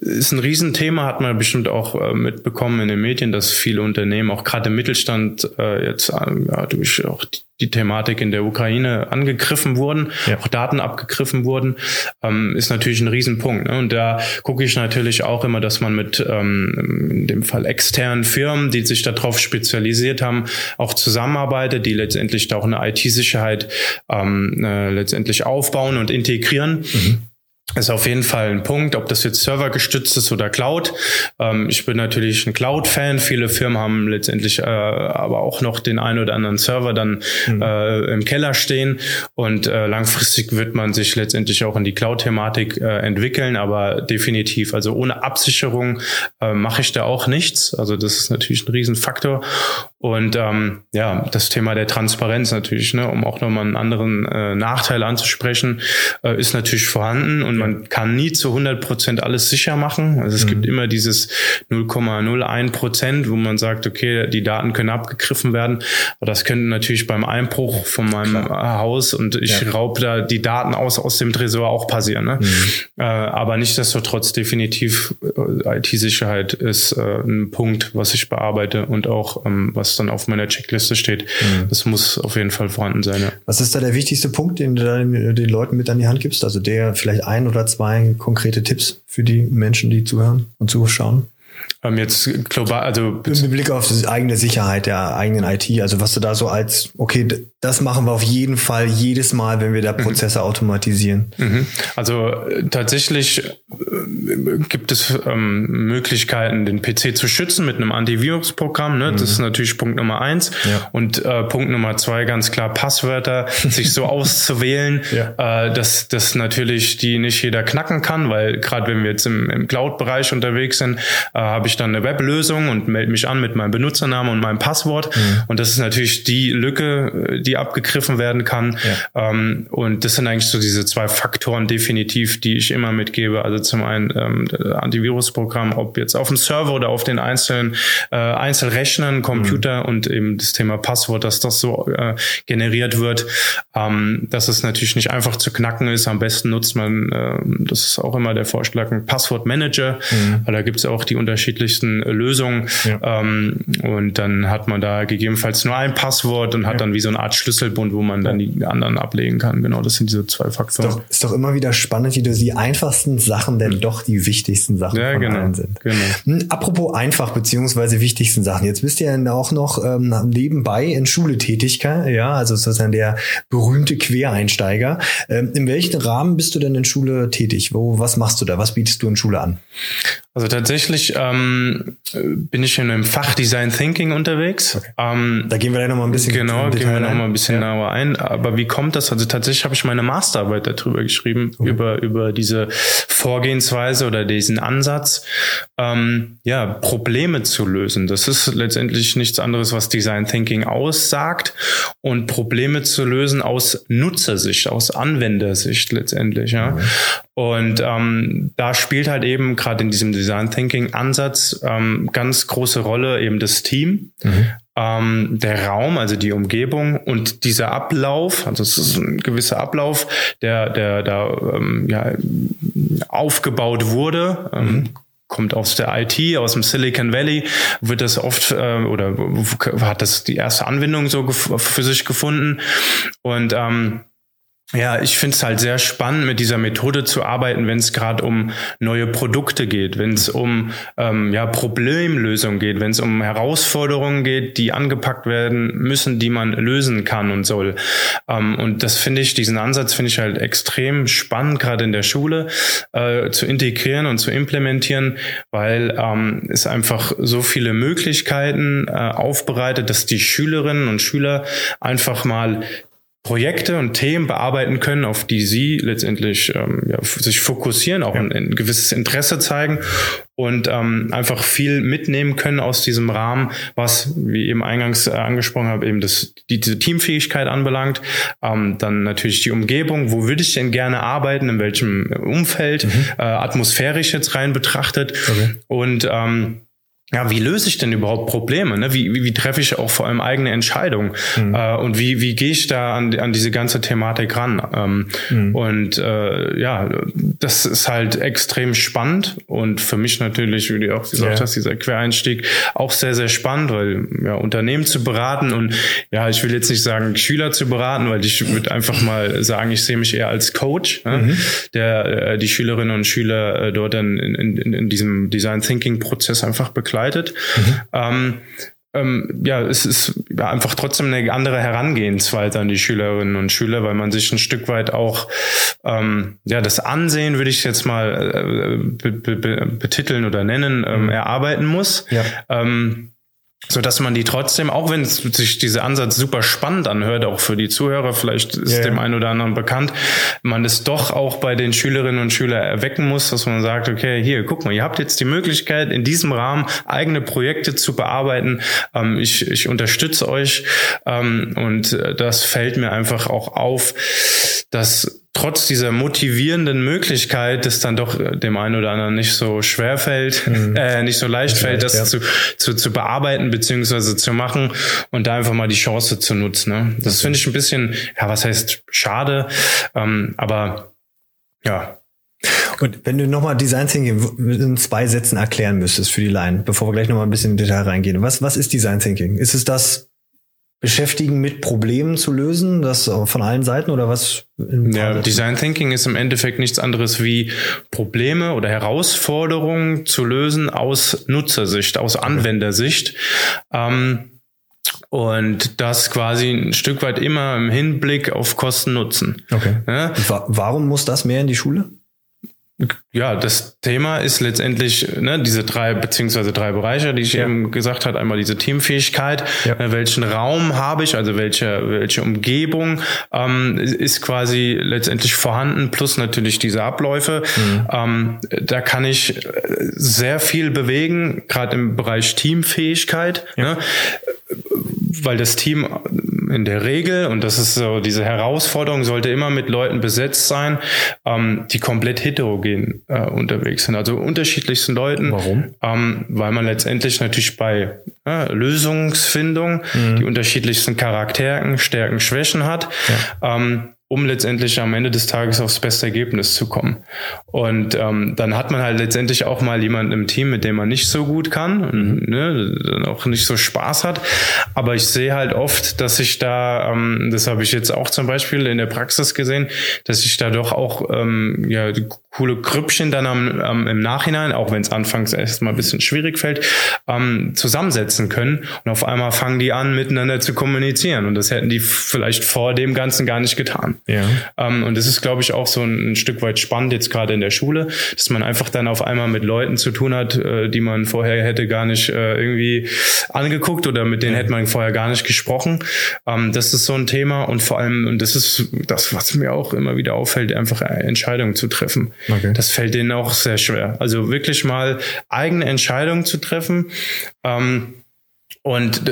ist ein Riesenthema, hat man bestimmt auch äh, mitbekommen in den Medien, dass viele Unternehmen, auch gerade im Mittelstand, äh, jetzt äh, ja, durch auch die die Thematik in der Ukraine angegriffen wurden, ja. auch Daten abgegriffen wurden, ähm, ist natürlich ein Riesenpunkt. Ne? Und da gucke ich natürlich auch immer, dass man mit ähm, in dem Fall externen Firmen, die sich darauf spezialisiert haben, auch zusammenarbeitet, die letztendlich da auch eine IT-Sicherheit ähm, äh, letztendlich aufbauen und integrieren. Mhm ist auf jeden Fall ein Punkt, ob das jetzt Server gestützt ist oder Cloud. Ähm, ich bin natürlich ein Cloud-Fan. Viele Firmen haben letztendlich äh, aber auch noch den einen oder anderen Server dann mhm. äh, im Keller stehen. Und äh, langfristig wird man sich letztendlich auch in die Cloud-Thematik äh, entwickeln. Aber definitiv, also ohne Absicherung äh, mache ich da auch nichts. Also das ist natürlich ein Riesenfaktor. Und ähm, ja, das Thema der Transparenz natürlich, ne, um auch nochmal einen anderen äh, Nachteil anzusprechen, ist natürlich vorhanden und man kann nie zu 100 Prozent alles sicher machen. Also es mhm. gibt immer dieses 0,01 Prozent, wo man sagt, okay, die Daten können abgegriffen werden, aber das könnte natürlich beim Einbruch von meinem Klar. Haus und ich ja. raube da die Daten aus aus dem Tresor auch passieren. Ne? Mhm. Äh, aber nichtsdestotrotz definitiv äh, IT-Sicherheit ist äh, ein Punkt, was ich bearbeite und auch ähm, was was dann auf meiner Checkliste steht. Mhm. Das muss auf jeden Fall vorhanden sein. Ja. Was ist da der wichtigste Punkt, den du den Leuten mit an die Hand gibst? Also der vielleicht ein ein oder zwei konkrete Tipps für die Menschen, die zuhören und zuschauen? Jetzt global, also mit Blick auf die eigene Sicherheit der eigenen IT, also was du da so als, okay, das machen wir auf jeden Fall jedes Mal, wenn wir da mhm. Prozesse mhm. automatisieren. Mhm. Also äh, tatsächlich äh, gibt es ähm, Möglichkeiten, den PC zu schützen mit einem Antivirusprogramm. Ne? Mhm. Das ist natürlich Punkt Nummer eins. Ja. Und äh, Punkt Nummer zwei, ganz klar, Passwörter sich so auszuwählen, ja. äh, dass das natürlich die nicht jeder knacken kann, weil gerade wenn wir jetzt im, im Cloud-Bereich unterwegs sind, äh, habe ich dann eine Weblösung und melde mich an mit meinem Benutzernamen und meinem Passwort. Mhm. Und das ist natürlich die Lücke, die abgegriffen werden kann. Ja. Ähm, und das sind eigentlich so diese zwei Faktoren definitiv, die ich immer mitgebe. Also zum einen ähm, Antivirusprogramm, ob jetzt auf dem Server oder auf den einzelnen äh, Einzelrechnern, Computer mhm. und eben das Thema Passwort, dass das so äh, generiert wird, ähm, dass es natürlich nicht einfach zu knacken ist. Am besten nutzt man, äh, das ist auch immer der Vorschlag, ein Passwortmanager, mhm. da gibt es auch die unterschiedlichsten Lösungen. Ja. Ähm, und dann hat man da gegebenenfalls nur ein Passwort und hat ja. dann wie so eine Art Schlüsselbund, wo man dann die anderen ablegen kann. Genau, das sind diese zwei Faktoren. Ist doch, ist doch immer wieder spannend, wie du die einfachsten Sachen denn doch die wichtigsten Sachen ja, von genau, allen sind. Genau. Hm, apropos einfach beziehungsweise wichtigsten Sachen. Jetzt bist du ja auch noch ähm, nebenbei in Schule tätig, ja, also sozusagen der berühmte Quereinsteiger. Ähm, in welchem Rahmen bist du denn in Schule tätig? Wo, was machst du da? Was bietest du in Schule an? Also tatsächlich ähm, bin ich in einem Fach Design Thinking unterwegs. Okay. Ähm, da gehen wir dann noch mal ein bisschen genau, gehen wir noch mal ein bisschen genauer ein. Aber wie kommt das? Also tatsächlich habe ich meine Masterarbeit darüber geschrieben okay. über über diese Vorgehensweise oder diesen Ansatz, ähm, ja Probleme zu lösen. Das ist letztendlich nichts anderes, was Design Thinking aussagt und Probleme zu lösen aus Nutzersicht, aus Anwendersicht letztendlich. Ja. Und ähm, da spielt halt eben gerade in diesem Design Thinking Ansatz ähm, ganz große Rolle eben das Team, mhm. ähm, der Raum, also die Umgebung und dieser Ablauf, also es ist ein gewisser Ablauf, der der da ähm, ja, aufgebaut wurde. Ähm, mhm kommt aus der IT, aus dem Silicon Valley, wird das oft äh, oder hat das die erste Anwendung so für sich gefunden und ähm, ja, ich finde es halt sehr spannend, mit dieser Methode zu arbeiten, wenn es gerade um neue Produkte geht, wenn es um ähm, ja, Problemlösung geht, wenn es um Herausforderungen geht, die angepackt werden müssen, die man lösen kann und soll. Ähm, und das finde ich, diesen Ansatz finde ich halt extrem spannend, gerade in der Schule äh, zu integrieren und zu implementieren, weil ähm, es einfach so viele Möglichkeiten äh, aufbereitet, dass die Schülerinnen und Schüler einfach mal Projekte und Themen bearbeiten können, auf die sie letztendlich ähm, ja, sich fokussieren, auch ja. ein, ein, gewisses Interesse zeigen und ähm, einfach viel mitnehmen können aus diesem Rahmen, was, wie eben eingangs äh, angesprochen habe, eben das, die, diese Teamfähigkeit anbelangt. Ähm, dann natürlich die Umgebung, wo würde ich denn gerne arbeiten, in welchem Umfeld, mhm. äh, atmosphärisch jetzt rein betrachtet. Okay. Und ähm, ja, wie löse ich denn überhaupt Probleme? Ne? Wie, wie, wie treffe ich auch vor allem eigene Entscheidungen? Mhm. Äh, und wie, wie gehe ich da an, an diese ganze Thematik ran? Ähm, mhm. Und äh, ja, das ist halt extrem spannend und für mich natürlich, wie du auch gesagt ja. hast, dieser Quereinstieg auch sehr, sehr spannend, weil ja, Unternehmen zu beraten und ja, ich will jetzt nicht sagen, Schüler zu beraten, weil ich würde einfach mal sagen, ich sehe mich eher als Coach, ne? mhm. der äh, die Schülerinnen und Schüler äh, dort dann in, in, in diesem Design Thinking Prozess einfach begleitet begleitet. Mhm. Ähm, ähm, ja, es ist ja, einfach trotzdem eine andere Herangehensweise an die Schülerinnen und Schüler, weil man sich ein Stück weit auch ähm, ja das Ansehen, würde ich jetzt mal äh, be be betiteln oder nennen, ähm, mhm. erarbeiten muss. Ja. Ähm, so dass man die trotzdem, auch wenn sich dieser Ansatz super spannend anhört, auch für die Zuhörer, vielleicht ist ja, dem einen oder anderen bekannt, man es doch auch bei den Schülerinnen und Schülern erwecken muss, dass man sagt, okay, hier, guck mal, ihr habt jetzt die Möglichkeit, in diesem Rahmen eigene Projekte zu bearbeiten. Ähm, ich, ich unterstütze euch ähm, und äh, das fällt mir einfach auch auf, dass trotz dieser motivierenden Möglichkeit es dann doch dem einen oder anderen nicht so schwer fällt, mhm. äh, nicht so leicht fällt, das ja. zu, zu, zu bearbeiten beziehungsweise zu machen und da einfach mal die Chance zu nutzen. Ne? Das finde ich ein bisschen, ja, was heißt schade, ähm, aber ja, und wenn du nochmal Design Thinking in zwei Sätzen erklären müsstest für die Line, bevor wir gleich nochmal ein bisschen in Detail reingehen. Was, was ist Design Thinking? Ist es das, beschäftigen, mit Problemen zu lösen, das von allen Seiten oder was? Ja, Design Thinking ist im Endeffekt nichts anderes wie Probleme oder Herausforderungen zu lösen aus Nutzersicht, aus Anwendersicht. Ähm, und das quasi ein Stück weit immer im Hinblick auf Kosten-Nutzen. Okay. Ja? Warum muss das mehr in die Schule? Ja, das Thema ist letztendlich ne, diese drei beziehungsweise drei Bereiche, die ich ja. eben gesagt habe. Einmal diese Teamfähigkeit, ja. äh, welchen Raum habe ich, also welche welche Umgebung ähm, ist quasi letztendlich vorhanden, plus natürlich diese Abläufe. Mhm. Ähm, da kann ich sehr viel bewegen, gerade im Bereich Teamfähigkeit. Ja. Ne? weil das Team in der Regel, und das ist so diese Herausforderung, sollte immer mit Leuten besetzt sein, ähm, die komplett heterogen äh, unterwegs sind. Also unterschiedlichsten Leuten. Warum? Ähm, weil man letztendlich natürlich bei äh, Lösungsfindung mhm. die unterschiedlichsten Charakteren, Stärken, Schwächen hat. Ja. Ähm, um letztendlich am Ende des Tages aufs beste Ergebnis zu kommen. Und ähm, dann hat man halt letztendlich auch mal jemanden im Team, mit dem man nicht so gut kann und ne, auch nicht so Spaß hat. Aber ich sehe halt oft, dass ich da, ähm, das habe ich jetzt auch zum Beispiel in der Praxis gesehen, dass ich da doch auch ähm, ja coole Krüppchen dann am, am, im Nachhinein, auch wenn es anfangs erstmal ein bisschen schwierig fällt, ähm, zusammensetzen können. Und auf einmal fangen die an, miteinander zu kommunizieren. Und das hätten die vielleicht vor dem Ganzen gar nicht getan. Ja. Ähm, und das ist, glaube ich, auch so ein, ein, Stück weit spannend jetzt gerade in der Schule, dass man einfach dann auf einmal mit Leuten zu tun hat, äh, die man vorher hätte gar nicht äh, irgendwie angeguckt oder mit denen hätte man vorher gar nicht gesprochen. Ähm, das ist so ein Thema und vor allem, und das ist das, was mir auch immer wieder auffällt, einfach Entscheidungen zu treffen. Okay. Das fällt denen auch sehr schwer. Also wirklich mal eigene Entscheidungen zu treffen. Ähm, und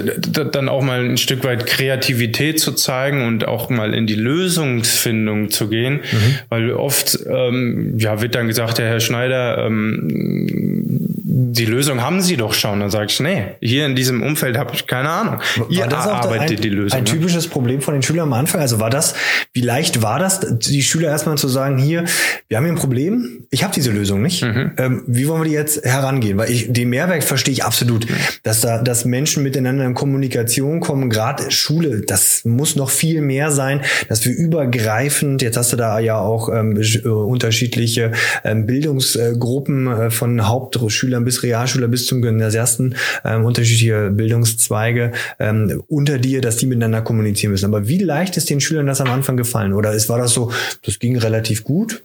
dann auch mal ein Stück weit Kreativität zu zeigen und auch mal in die Lösungsfindung zu gehen, mhm. weil oft ähm, ja wird dann gesagt, der Herr Schneider, ähm, die Lösung haben Sie doch schon. Dann sage ich, nee, hier in diesem Umfeld habe ich keine Ahnung. War Ihr arbeitet ein, die Lösung. Ein typisches Problem von den Schülern am Anfang. Also war das, wie leicht war das, die Schüler erstmal zu sagen, hier, wir haben hier ein Problem, ich habe diese Lösung nicht. Mhm. Ähm, wie wollen wir die jetzt herangehen? Weil ich den Mehrwert verstehe ich absolut, mhm. dass da, dass Menschen miteinander in Kommunikation kommen. Gerade Schule, das muss noch viel mehr sein, dass wir übergreifend, jetzt hast du da ja auch ähm, äh, unterschiedliche ähm, Bildungsgruppen äh, von Hauptschülern bis Realschüler bis zum Gymnasiasten, ähm, unterschiedliche Bildungszweige ähm, unter dir, dass die miteinander kommunizieren müssen. Aber wie leicht ist den Schülern das am Anfang gefallen? Oder ist, war das so, das ging relativ gut?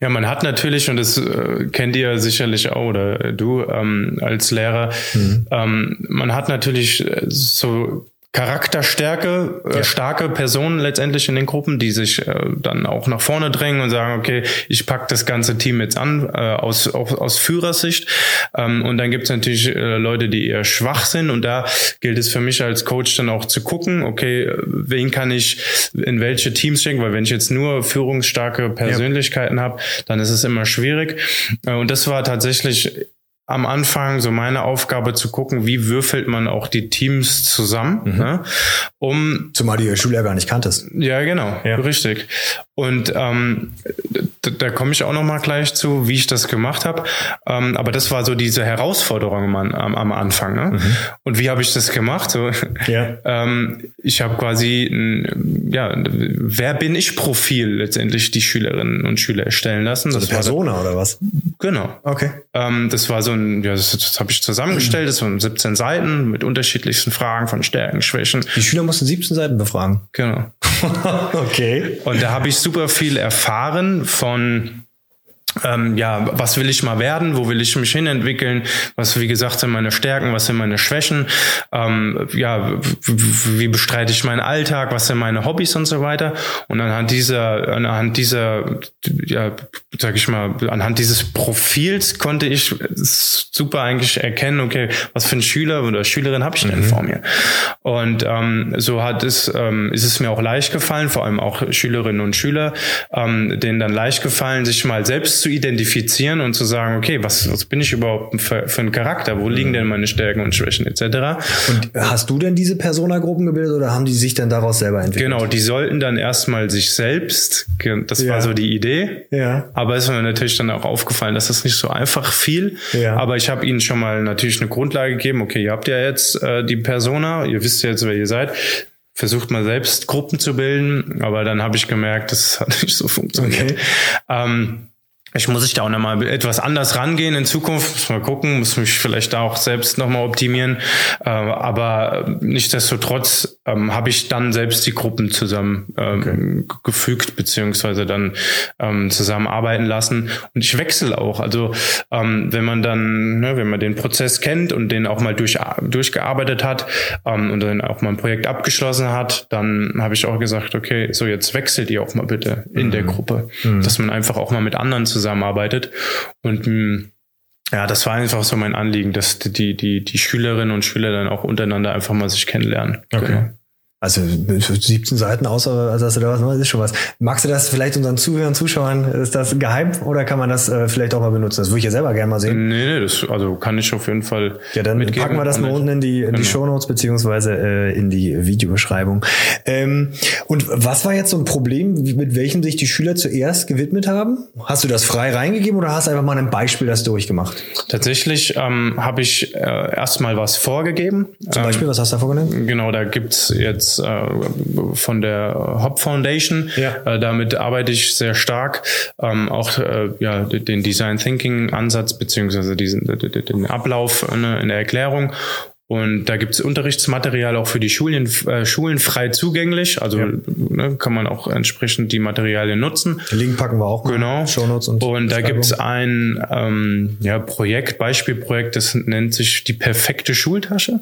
Ja, man hat natürlich, und das äh, kennt ihr sicherlich auch, oder du ähm, als Lehrer, mhm. ähm, man hat natürlich äh, so Charakterstärke, äh, ja. starke Personen letztendlich in den Gruppen, die sich äh, dann auch nach vorne drängen und sagen, okay, ich pack das ganze Team jetzt an äh, aus, aus, aus Führersicht. Ähm, und dann gibt es natürlich äh, Leute, die eher schwach sind. Und da gilt es für mich als Coach dann auch zu gucken, okay, wen kann ich in welche Teams schicken, weil wenn ich jetzt nur führungsstarke Persönlichkeiten ja. habe, dann ist es immer schwierig. Äh, und das war tatsächlich am Anfang so meine Aufgabe zu gucken, wie würfelt man auch die Teams zusammen, mhm. ne, um zumal die Schule ja gar nicht kanntest. Ja, genau, ja. richtig. Und ähm, da, da komme ich auch noch mal gleich zu, wie ich das gemacht habe. Ähm, aber das war so diese Herausforderung am, am, am Anfang. Ne? Mhm. Und wie habe ich das gemacht? So, ja. ähm, ich habe quasi, ein, ja, wer bin ich Profil letztendlich die Schülerinnen und Schüler erstellen lassen. Das so war Persona oder was? Genau. Okay. Ähm, das war so ein, ja, das, das habe ich zusammengestellt. Das waren 17 Seiten mit unterschiedlichsten Fragen von Stärken, Schwächen. Die Schüler mussten 17 Seiten befragen. Genau. okay. Und da habe ich super viel erfahren von ähm, ja, was will ich mal werden, wo will ich mich hinentwickeln, was, wie gesagt, sind meine Stärken, was sind meine Schwächen, ähm, ja, wie bestreite ich meinen Alltag, was sind meine Hobbys und so weiter. Und anhand dieser, anhand dieser, ja, sag ich mal, anhand dieses Profils konnte ich super eigentlich erkennen, okay, was für ein Schüler oder Schülerin habe ich denn mhm. vor mir. Und ähm, so hat es, ähm, ist es mir auch leicht gefallen, vor allem auch Schülerinnen und Schüler, ähm, denen dann leicht gefallen, sich mal selbst zu identifizieren und zu sagen, okay, was, was bin ich überhaupt für, für ein Charakter? Wo liegen denn meine Stärken und Schwächen etc.? Und hast du denn diese Persona-Gruppen gebildet oder haben die sich dann daraus selber entwickelt? Genau, die sollten dann erstmal sich selbst, das ja. war so die Idee. Ja. Aber es ist mir natürlich dann auch aufgefallen, dass das nicht so einfach fiel. Ja. Aber ich habe ihnen schon mal natürlich eine Grundlage gegeben. Okay, ihr habt ja jetzt äh, die Persona, ihr wisst ja jetzt, wer ihr seid versucht mal selbst Gruppen zu bilden, aber dann habe ich gemerkt, das hat nicht so funktioniert. Okay. Ähm, ich muss ich da auch nochmal etwas anders rangehen in Zukunft, muss mal gucken, muss mich vielleicht da auch selbst nochmal optimieren. Äh, aber nichtsdestotrotz ähm, habe ich dann selbst die Gruppen zusammen ähm, okay. gefügt, beziehungsweise dann ähm, zusammenarbeiten lassen. Und ich wechsle auch. Also ähm, wenn man dann, ne, wenn man den Prozess kennt und den auch mal durch, durchgearbeitet hat ähm, und dann auch mal ein Projekt abgeschlossen hat, dann habe ich auch gesagt, okay, so jetzt wechselt ihr auch mal bitte in mhm. der Gruppe. Mhm. Dass man einfach auch mal mit anderen zusammen zusammenarbeitet. Und hm, ja, das war einfach so mein Anliegen, dass die, die, die Schülerinnen und Schüler dann auch untereinander einfach mal sich kennenlernen. Okay. Genau. Also 17 Seiten außer, also hast du da was, das ist schon was. Magst du das vielleicht unseren Zuhörern, Zuschauern, ist das geheim oder kann man das äh, vielleicht auch mal benutzen? Das würde ich ja selber gerne mal sehen. Nee, nee, das also kann ich auf jeden Fall. Ja, dann mitgeben. packen wir das mal unten in die, in die genau. Show Notes beziehungsweise äh, in die Videobeschreibung. Ähm, und was war jetzt so ein Problem, mit welchem sich die Schüler zuerst gewidmet haben? Hast du das frei reingegeben oder hast du einfach mal ein Beispiel das durchgemacht? Tatsächlich ähm, habe ich äh, erstmal was vorgegeben. Zum Beispiel, ähm, was hast du da vorgenommen? Genau, da gibt's jetzt äh, von der Hop Foundation. Ja. Äh, damit arbeite ich sehr stark. Ähm, auch äh, ja, den Design Thinking Ansatz beziehungsweise diesen den Ablauf ne, in der Erklärung. Und da gibt es Unterrichtsmaterial auch für die Schulen, äh, Schulen frei zugänglich. Also ja. ne, kann man auch entsprechend die Materialien nutzen. Den Link packen wir auch mal. Genau. Shownotes und, und da gibt es ein ähm, ja, Projekt, Beispielprojekt, das nennt sich die perfekte Schultasche.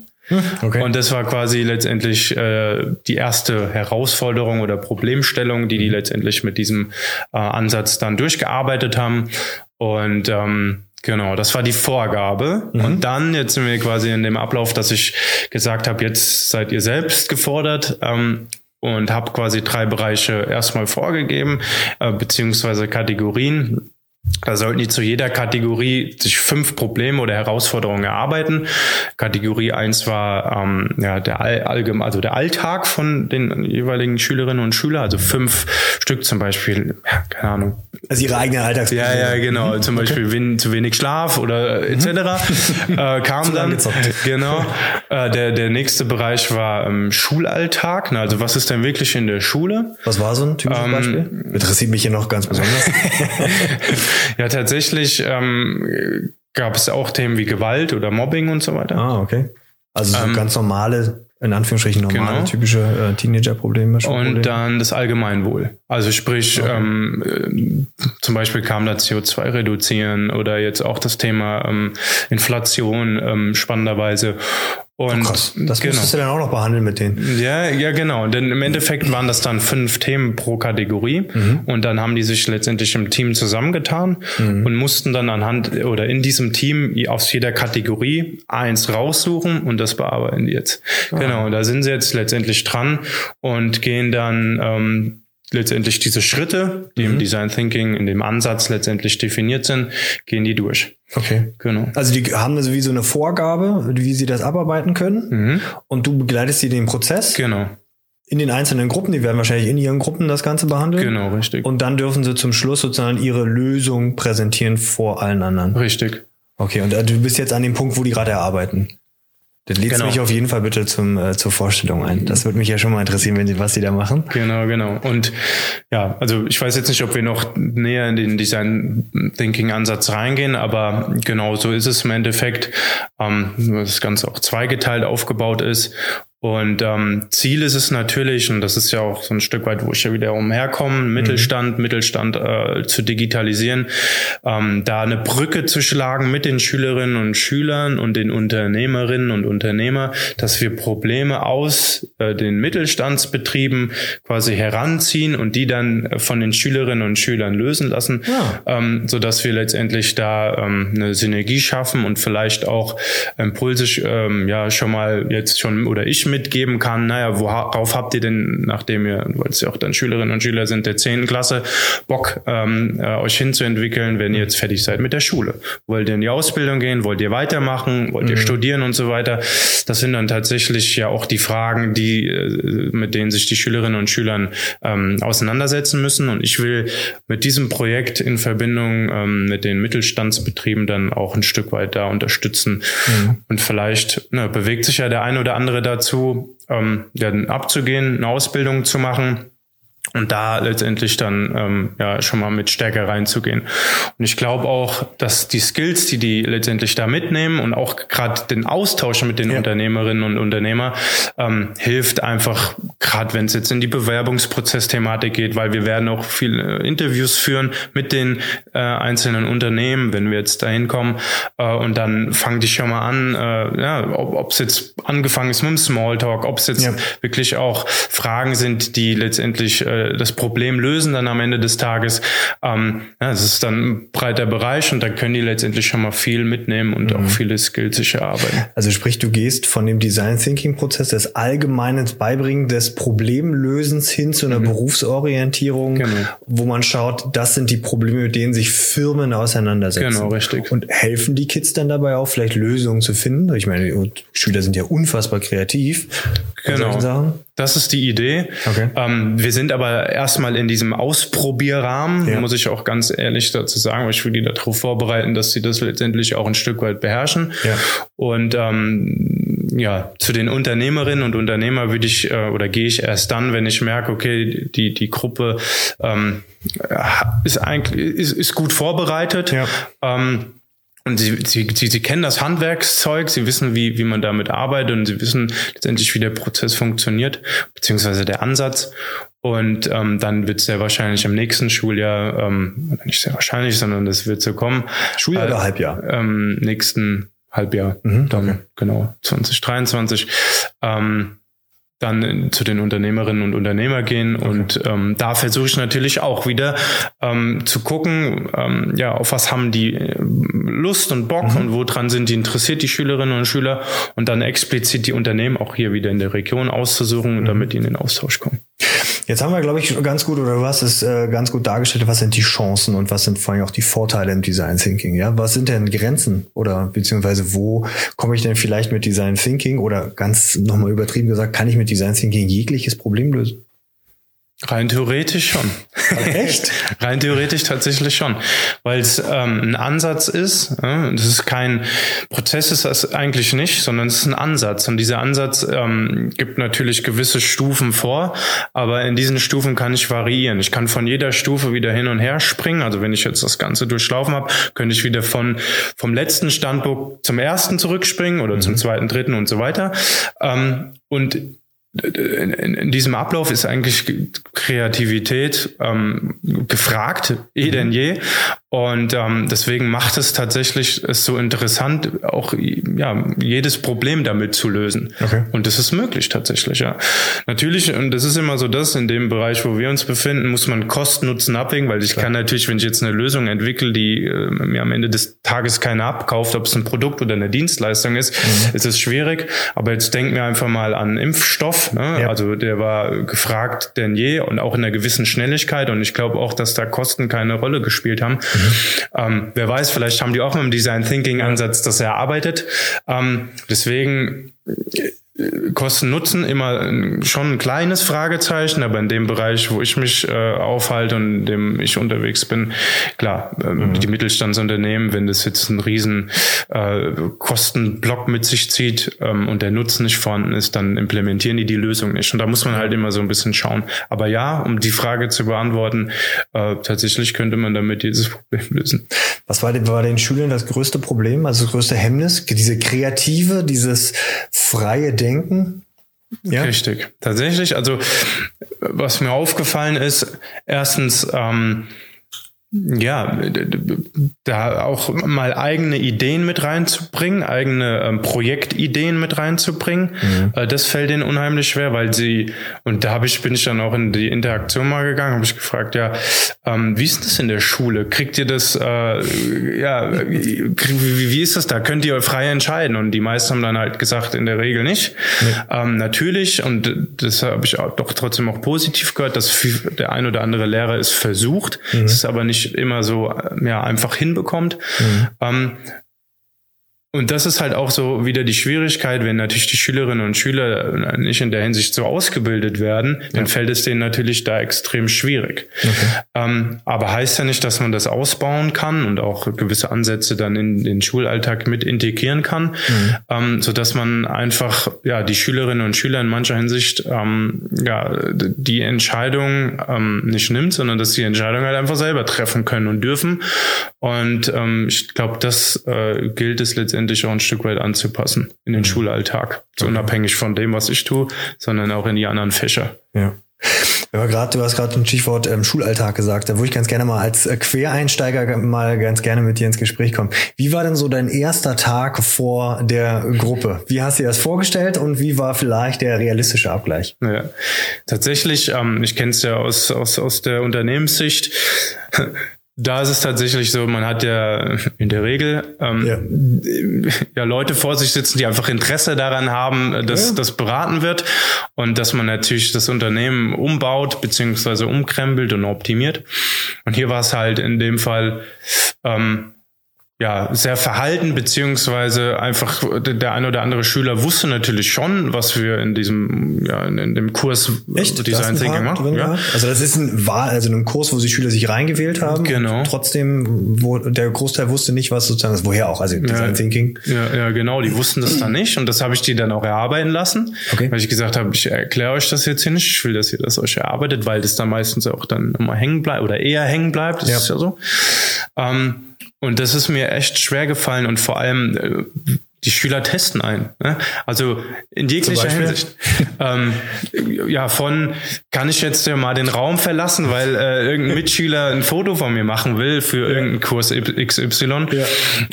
Okay. Und das war quasi letztendlich äh, die erste Herausforderung oder Problemstellung, die die mhm. letztendlich mit diesem äh, Ansatz dann durchgearbeitet haben. Und ähm, Genau, das war die Vorgabe. Mhm. Und dann, jetzt sind wir quasi in dem Ablauf, dass ich gesagt habe, jetzt seid ihr selbst gefordert. Ähm, und habe quasi drei Bereiche erstmal vorgegeben, äh, beziehungsweise Kategorien. Da sollten die zu jeder Kategorie sich fünf Probleme oder Herausforderungen erarbeiten. Kategorie eins war ähm, ja, der, Allgeme also der Alltag von den jeweiligen Schülerinnen und Schülern, also fünf Stück zum Beispiel, ja, keine Ahnung. Also ihre eigene Alltagsprobleme. Ja, ja, genau. Mhm. Zum Beispiel okay. wen, zu wenig Schlaf oder etc. Mhm. Äh, kam dann. Genau. Äh, der, der nächste Bereich war ähm, Schulalltag. Ne? Also was ist denn wirklich in der Schule? Was war so ein typisches ähm, Beispiel? Interessiert mich hier noch ganz besonders. ja, tatsächlich ähm, gab es auch Themen wie Gewalt oder Mobbing und so weiter. Ah, okay. Also so ähm, ganz normale, in Anführungsstrichen normale, genau. typische äh, Teenager-Probleme. Und dann das Allgemeinwohl. Also sprich, okay. ähm, äh, zum Beispiel kam da CO2 reduzieren oder jetzt auch das Thema ähm, Inflation ähm, spannenderweise. Und oh krass. Das genau. musstest du dann auch noch behandeln mit denen. Ja, ja, genau. Denn im Endeffekt waren das dann fünf Themen pro Kategorie. Mhm. Und dann haben die sich letztendlich im Team zusammengetan mhm. und mussten dann anhand oder in diesem Team aus jeder Kategorie eins raussuchen und das bearbeiten die jetzt. Ah. Genau, da sind sie jetzt letztendlich dran und gehen dann ähm, letztendlich diese Schritte, die mhm. im Design Thinking, in dem Ansatz letztendlich definiert sind, gehen die durch. Okay. Genau. Also die haben also wie so eine Vorgabe, wie sie das abarbeiten können. Mhm. Und du begleitest sie den Prozess. Genau. In den einzelnen Gruppen, die werden wahrscheinlich in ihren Gruppen das Ganze behandeln. Genau, richtig. Und dann dürfen sie zum Schluss sozusagen ihre Lösung präsentieren vor allen anderen. Richtig. Okay, und äh, du bist jetzt an dem Punkt, wo die gerade erarbeiten. Dann lädst genau. mich auf jeden Fall bitte zum, äh, zur Vorstellung ein. Das würde mich ja schon mal interessieren, wenn Sie, was Sie da machen. Genau, genau. Und ja, also ich weiß jetzt nicht, ob wir noch näher in den Design Thinking Ansatz reingehen, aber genau so ist es im Endeffekt, ähm, das Ganze auch zweigeteilt aufgebaut ist. Und ähm, Ziel ist es natürlich, und das ist ja auch so ein Stück weit, wo ich ja wieder umherkomme, Mittelstand, mhm. Mittelstand äh, zu digitalisieren, ähm, da eine Brücke zu schlagen mit den Schülerinnen und Schülern und den Unternehmerinnen und Unternehmer, dass wir Probleme aus äh, den Mittelstandsbetrieben quasi heranziehen und die dann von den Schülerinnen und Schülern lösen lassen, ja. ähm, so dass wir letztendlich da ähm, eine Synergie schaffen und vielleicht auch Impulse ähm, ja schon mal jetzt schon oder ich mitgeben kann, naja, worauf habt ihr denn, nachdem ihr, weil es ja auch dann Schülerinnen und Schüler sind der 10. Klasse, Bock, ähm, äh, euch hinzuentwickeln, wenn ihr jetzt fertig seid mit der Schule? Wollt ihr in die Ausbildung gehen? Wollt ihr weitermachen? Wollt ihr mhm. studieren und so weiter? Das sind dann tatsächlich ja auch die Fragen, die, äh, mit denen sich die Schülerinnen und Schülern ähm, auseinandersetzen müssen. Und ich will mit diesem Projekt in Verbindung ähm, mit den Mittelstandsbetrieben dann auch ein Stück weit da unterstützen. Mhm. Und vielleicht ne, bewegt sich ja der eine oder andere dazu, ähm, dann abzugehen, eine Ausbildung zu machen und da letztendlich dann ähm, ja schon mal mit Stärke reinzugehen. Und ich glaube auch, dass die Skills, die die letztendlich da mitnehmen und auch gerade den Austausch mit den ja. Unternehmerinnen und Unternehmer ähm, hilft einfach, gerade wenn es jetzt in die Bewerbungsprozessthematik geht, weil wir werden auch viele Interviews führen mit den äh, einzelnen Unternehmen, wenn wir jetzt dahin kommen äh, und dann fang dich schon mal an, äh, ja, ob es jetzt angefangen ist mit dem Smalltalk, ob es jetzt ja. wirklich auch Fragen sind, die letztendlich äh, das Problem lösen dann am Ende des Tages. Ähm, ja, das ist dann ein breiter Bereich und da können die letztendlich schon mal viel mitnehmen und mhm. auch viele Skills sich erarbeiten. Also sprich, du gehst von dem Design Thinking Prozess des allgemeinen Beibringen des Problemlösens hin zu einer mhm. Berufsorientierung, genau. wo man schaut, das sind die Probleme, mit denen sich Firmen auseinandersetzen. Genau, richtig. Und helfen die Kids dann dabei auch vielleicht Lösungen zu finden? Ich meine, Schüler sind ja unfassbar kreativ. Genau. Das ist die Idee. Okay. Ähm, wir sind aber erstmal in diesem Ausprobierrahmen, ja. muss ich auch ganz ehrlich dazu sagen, weil ich will die darauf vorbereiten, dass sie das letztendlich auch ein Stück weit beherrschen. Ja. Und ähm, ja, zu den Unternehmerinnen und Unternehmer würde ich äh, oder gehe ich erst dann, wenn ich merke, okay, die die Gruppe ähm, ist eigentlich ist, ist gut vorbereitet. Ja. Ähm, und sie, sie, sie, sie kennen das Handwerkszeug, sie wissen, wie, wie man damit arbeitet und sie wissen letztendlich, wie der Prozess funktioniert, beziehungsweise der Ansatz. Und ähm, dann wird sehr wahrscheinlich im nächsten Schuljahr, ähm, nicht sehr wahrscheinlich, sondern das wird so kommen. Schuljahr äh, oder Halbjahr? Ähm, nächsten Halbjahr. Mhm, dann, okay. genau, 2023. Ähm, dann zu den Unternehmerinnen und Unternehmer gehen. Okay. Und ähm, da versuche ich natürlich auch wieder ähm, zu gucken, ähm, ja, auf was haben die äh, Lust und Bock mhm. und woran sind die interessiert, die Schülerinnen und Schüler, und dann explizit die Unternehmen auch hier wieder in der Region auszusuchen, mhm. damit die in den Austausch kommen. Jetzt haben wir, glaube ich, ganz gut, oder hast es äh, ganz gut dargestellt, was sind die Chancen und was sind vor allem auch die Vorteile im Design Thinking, ja? Was sind denn Grenzen oder beziehungsweise wo komme ich denn vielleicht mit Design Thinking oder ganz nochmal übertrieben gesagt, kann ich mit Design Thinking jegliches Problem lösen? Rein theoretisch schon. Echt? Rein theoretisch tatsächlich schon. Weil es ähm, ein Ansatz ist. Äh, das ist kein Prozess, ist das eigentlich nicht, sondern es ist ein Ansatz. Und dieser Ansatz ähm, gibt natürlich gewisse Stufen vor, aber in diesen Stufen kann ich variieren. Ich kann von jeder Stufe wieder hin und her springen. Also wenn ich jetzt das Ganze durchlaufen habe, könnte ich wieder von vom letzten Standpunkt zum ersten zurückspringen oder mhm. zum zweiten, dritten und so weiter. Ähm, und in, in, diesem Ablauf ist eigentlich Kreativität ähm, gefragt, eh denn je. Und ähm, deswegen macht es tatsächlich es so interessant, auch ja jedes Problem damit zu lösen. Okay. Und das ist möglich tatsächlich, ja. Natürlich, und das ist immer so das, in dem Bereich, wo wir uns befinden, muss man Kosten-Nutzen abwägen, weil ich Klar. kann natürlich, wenn ich jetzt eine Lösung entwickle, die äh, mir am Ende des Tages keiner abkauft, ob es ein Produkt oder eine Dienstleistung ist, mhm. ist es schwierig. Aber jetzt denken wir einfach mal an Impfstoff. Ne? Ja. Also der war gefragt denn je und auch in einer gewissen Schnelligkeit. Und ich glaube auch, dass da Kosten keine Rolle gespielt haben. Mhm. Ähm, wer weiß, vielleicht haben die auch dem Design Thinking Ansatz das erarbeitet. Ähm, deswegen Kosten-Nutzen immer schon ein kleines Fragezeichen, aber in dem Bereich, wo ich mich äh, aufhalte und in dem ich unterwegs bin, klar, äh, mhm. die Mittelstandsunternehmen, wenn das jetzt einen riesen äh, Kostenblock mit sich zieht ähm, und der Nutzen nicht vorhanden ist, dann implementieren die die Lösung nicht. Und da muss man halt immer so ein bisschen schauen. Aber ja, um die Frage zu beantworten, äh, tatsächlich könnte man damit dieses Problem lösen. Was war, war den Schülern das größte Problem, also das größte Hemmnis? Diese kreative, dieses freie Denken? Ja. Richtig. Tatsächlich, also was mir aufgefallen ist, erstens, ähm, ja, da auch mal eigene Ideen mit reinzubringen, eigene ähm, Projektideen mit reinzubringen. Mhm. Äh, das fällt ihnen unheimlich schwer, weil sie, und da habe ich, bin ich dann auch in die Interaktion mal gegangen, habe ich gefragt, ja, ähm, wie ist das in der Schule? Kriegt ihr das, äh, ja, wie, wie ist das da? Könnt ihr frei entscheiden? Und die meisten haben dann halt gesagt, in der Regel nicht. Nee. Ähm, natürlich, und das habe ich auch doch trotzdem auch positiv gehört, dass der ein oder andere Lehrer es versucht. Mhm. Es ist aber nicht immer so äh, ja, einfach hinbekommt. Mhm. Ähm, und das ist halt auch so wieder die Schwierigkeit, wenn natürlich die Schülerinnen und Schüler nicht in der Hinsicht so ausgebildet werden, ja. dann fällt es denen natürlich da extrem schwierig. Okay. Ähm, aber heißt ja nicht, dass man das ausbauen kann und auch gewisse Ansätze dann in den Schulalltag mit integrieren kann, mhm. ähm, so dass man einfach ja die Schülerinnen und Schüler in mancher Hinsicht ähm, ja die Entscheidung ähm, nicht nimmt, sondern dass die Entscheidung halt einfach selber treffen können und dürfen. Und ähm, ich glaube, das äh, gilt es letztendlich letztendlich auch ein Stück weit anzupassen in den mhm. Schulalltag. So okay. unabhängig von dem, was ich tue, sondern auch in die anderen Fächer. Ja. Ja, grad, du hast gerade ein Stichwort ähm, Schulalltag gesagt. Da würde ich ganz gerne mal als äh, Quereinsteiger mal ganz gerne mit dir ins Gespräch kommen. Wie war denn so dein erster Tag vor der Gruppe? Wie hast du dir das vorgestellt und wie war vielleicht der realistische Abgleich? Ja, tatsächlich, ähm, ich kenne es ja aus, aus, aus der Unternehmenssicht. Da ist es tatsächlich so, man hat ja in der Regel ähm, ja. ja. Leute vor sich sitzen, die einfach Interesse daran haben, dass ja. das beraten wird und dass man natürlich das Unternehmen umbaut beziehungsweise umkrempelt und optimiert. Und hier war es halt in dem Fall ähm, ja, sehr verhalten, beziehungsweise einfach der ein oder andere Schüler wusste natürlich schon, was wir in diesem, ja, in, dem Kurs Echt? Design Thinking machen. Ja. Also das ist ein Wahl, also ein Kurs, wo die Schüler sich reingewählt haben. Genau. Trotzdem, wo der Großteil wusste nicht, was sozusagen ist, woher auch, also Design ja, Thinking. Ja, ja, genau, die wussten das dann nicht und das habe ich die dann auch erarbeiten lassen, okay. weil ich gesagt habe, ich erkläre euch das jetzt hier nicht, ich will, dass ihr das euch erarbeitet, weil das dann meistens auch dann immer hängen bleibt oder eher hängen bleibt, das ja. ist ja so. Ähm, und das ist mir echt schwer gefallen und vor allem äh, die Schüler testen ein. Ne? Also in jeglicher Hinsicht. ähm, ja, von kann ich jetzt ja mal den Raum verlassen, weil äh, irgendein Mitschüler ein Foto von mir machen will für ja. irgendeinen Kurs XY. Ja.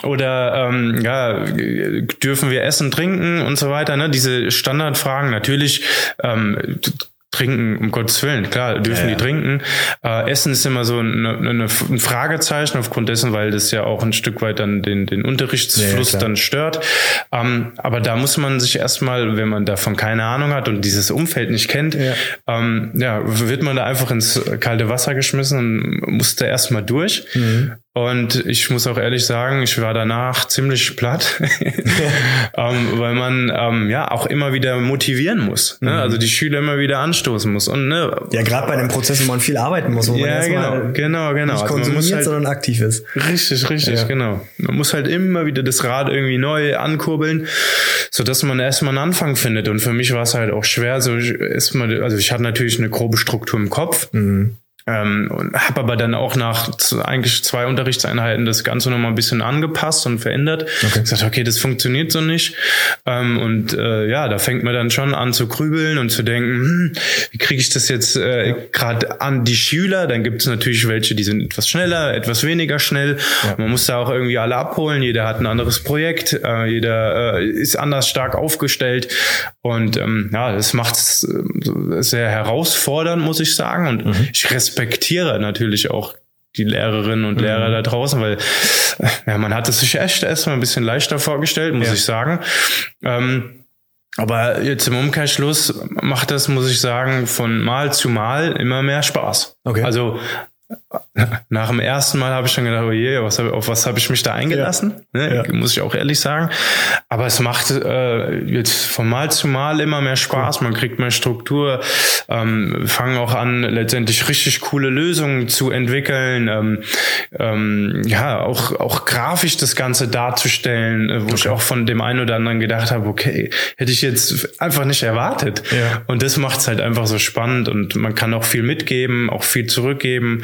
Oder ähm, ja, dürfen wir essen, trinken und so weiter. Ne? Diese Standardfragen natürlich. Ähm, trinken, um Gottes Willen, klar, dürfen ja, ja. die trinken. Äh, Essen ist immer so eine, eine, ein Fragezeichen aufgrund dessen, weil das ja auch ein Stück weit dann den, den Unterrichtsfluss ja, dann stört. Ähm, aber da muss man sich erstmal, wenn man davon keine Ahnung hat und dieses Umfeld nicht kennt, ja, ähm, ja wird man da einfach ins kalte Wasser geschmissen und muss da erstmal durch. Mhm. Und ich muss auch ehrlich sagen, ich war danach ziemlich platt, ähm, weil man ähm, ja auch immer wieder motivieren muss. Ne? Mhm. Also die Schüler immer wieder anstoßen muss. Und, ne, ja, gerade bei einem Prozess, wo man viel arbeiten muss, wo ja, man genau, genau, genau. nicht konsumiert, also halt, sondern aktiv ist. Richtig, richtig, ja. genau. Man muss halt immer wieder das Rad irgendwie neu ankurbeln, so dass man erstmal einen Anfang findet. Und für mich war es halt auch schwer, so erstmal, also ich hatte natürlich eine grobe Struktur im Kopf. Mhm ähm, und habe aber dann auch nach eigentlich zwei Unterrichtseinheiten das Ganze nochmal ein bisschen angepasst und verändert. Okay. Gesagt, okay, das funktioniert so nicht. Ähm, und äh, ja, da fängt man dann schon an zu grübeln und zu denken, hm, wie kriege ich das jetzt äh, gerade an die Schüler? Dann gibt es natürlich welche, die sind etwas schneller, etwas weniger schnell. Ja. Man muss da auch irgendwie alle abholen. Jeder hat ein anderes Projekt, äh, jeder äh, ist anders stark aufgestellt. Und ähm, ja, das macht es äh, sehr herausfordernd, muss ich sagen. Und mhm. ich respektiere respektiere natürlich auch die Lehrerinnen und Lehrer mhm. da draußen, weil ja, man hat es sich echt erstmal ein bisschen leichter vorgestellt, muss ja. ich sagen. Ähm, aber jetzt im Umkehrschluss macht das, muss ich sagen, von Mal zu Mal immer mehr Spaß. Okay. Also nach dem ersten Mal habe ich schon gedacht, oh je, was auf was habe ich mich da eingelassen? Ja. Ne? Ja. Muss ich auch ehrlich sagen. Aber es macht äh, jetzt von Mal zu Mal immer mehr Spaß. Man kriegt mehr Struktur, ähm, fangen auch an, letztendlich richtig coole Lösungen zu entwickeln. Ähm, ähm, ja, auch, auch grafisch das Ganze darzustellen, äh, wo okay. ich auch von dem einen oder anderen gedacht habe, okay, hätte ich jetzt einfach nicht erwartet. Ja. Und das macht es halt einfach so spannend und man kann auch viel mitgeben, auch viel zurückgeben.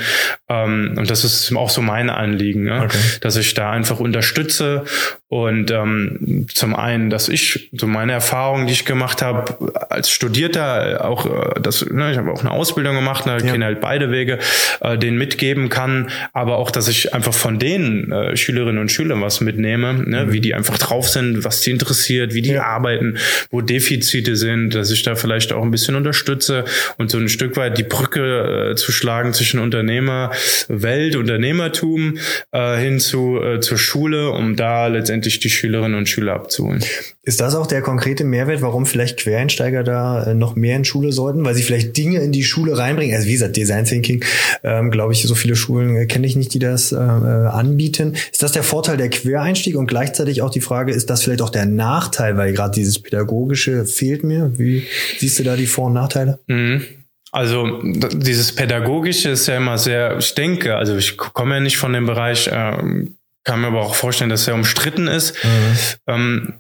Ähm, und das ist auch so mein Anliegen, ne? okay. dass ich da einfach unterstütze Und ähm, zum einen, dass ich, so meine Erfahrungen, die ich gemacht habe, als Studierter, auch äh, das, ne, ich habe auch eine Ausbildung gemacht, ne, ja. kenne halt beide Wege, äh, denen mitgeben kann, aber auch, dass ich einfach von den äh, Schülerinnen und Schülern was mitnehme, ne, mhm. wie die einfach drauf sind, was die interessiert, wie die ja. arbeiten, wo Defizite sind, dass ich da vielleicht auch ein bisschen unterstütze und so ein Stück weit die Brücke äh, zu schlagen zwischen Unternehmerwelt, Unternehmertum äh, hin zu äh, zur Schule, um da letztendlich die Schülerinnen und Schüler abzuholen. Ist das auch der konkrete Mehrwert, warum vielleicht Quereinsteiger da äh, noch mehr in Schule sollten, weil sie vielleicht Dinge in die Schule reinbringen? Also wie gesagt, Design Thinking, ähm, glaube ich, so viele Schulen äh, kenne ich nicht, die das äh, äh, anbieten. Ist das der Vorteil der Quereinstieg und gleichzeitig auch die Frage, ist das vielleicht auch der Nachteil, weil gerade dieses pädagogische fehlt mir? Wie siehst du da die Vor- und Nachteile? Mhm. Also dieses Pädagogische ist ja immer sehr, ich denke, also ich komme ja nicht von dem Bereich, äh, kann mir aber auch vorstellen, dass er umstritten ist. Mhm. Ähm,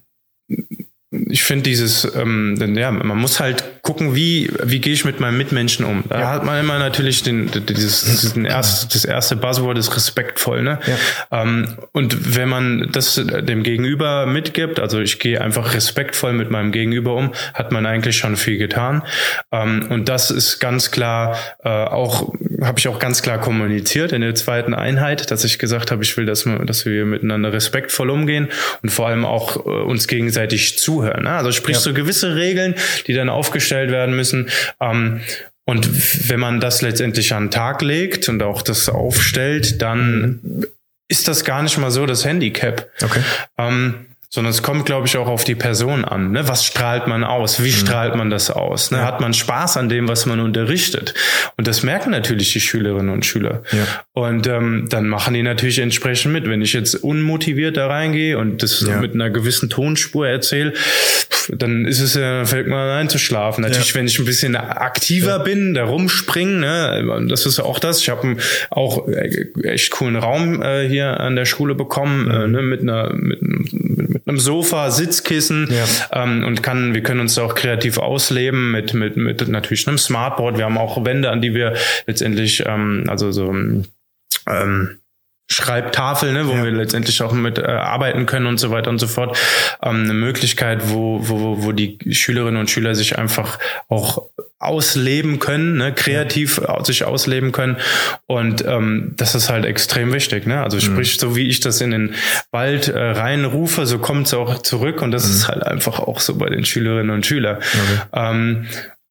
ich finde dieses, ähm, ja, man muss halt gucken, wie, wie gehe ich mit meinem Mitmenschen um. Da ja. hat man immer natürlich den, dieses, diesen erst, das erste Buzzword ist respektvoll, ne? Ja. Ähm, und wenn man das dem Gegenüber mitgibt, also ich gehe einfach respektvoll mit meinem Gegenüber um, hat man eigentlich schon viel getan. Ähm, und das ist ganz klar äh, auch, habe ich auch ganz klar kommuniziert in der zweiten Einheit, dass ich gesagt habe, ich will, dass wir, dass wir miteinander respektvoll umgehen und vor allem auch äh, uns gegenseitig zuhören. Ne? Also sprich ja. so gewisse Regeln, die dann aufgestellt werden müssen. Ähm, und wenn man das letztendlich an den Tag legt und auch das aufstellt, dann mhm. ist das gar nicht mal so das Handicap. Okay. Ähm, sondern es kommt, glaube ich, auch auf die Person an. Ne? Was strahlt man aus? Wie mhm. strahlt man das aus? Ne? Hat man Spaß an dem, was man unterrichtet? Und das merken natürlich die Schülerinnen und Schüler. Ja. Und ähm, dann machen die natürlich entsprechend mit. Wenn ich jetzt unmotiviert da reingehe und das ja. mit einer gewissen Tonspur erzähle, dann ist es ja, fällt mir einzuschlafen. Natürlich, ja. wenn ich ein bisschen aktiver bin, da rumspringen, ne? das ist auch das. Ich habe auch echt coolen Raum äh, hier an der Schule bekommen, mhm. äh, ne? mit einer mit, mit einem Sofa, Sitzkissen ja. ähm, und kann, wir können uns auch kreativ ausleben mit, mit, mit natürlich einem Smartboard. Wir haben auch Wände, an die wir letztendlich, ähm, also so ähm, Schreibtafel, ne, wo ja. wir letztendlich auch mit äh, arbeiten können und so weiter und so fort. Ähm, eine Möglichkeit, wo, wo, wo die Schülerinnen und Schüler sich einfach auch ausleben können, ne, kreativ ja. sich ausleben können. Und ähm, das ist halt extrem wichtig. Ne? Also sprich, mhm. so wie ich das in den Wald äh, reinrufe, so kommt es auch zurück. Und das mhm. ist halt einfach auch so bei den Schülerinnen und Schülern. Okay. Ähm,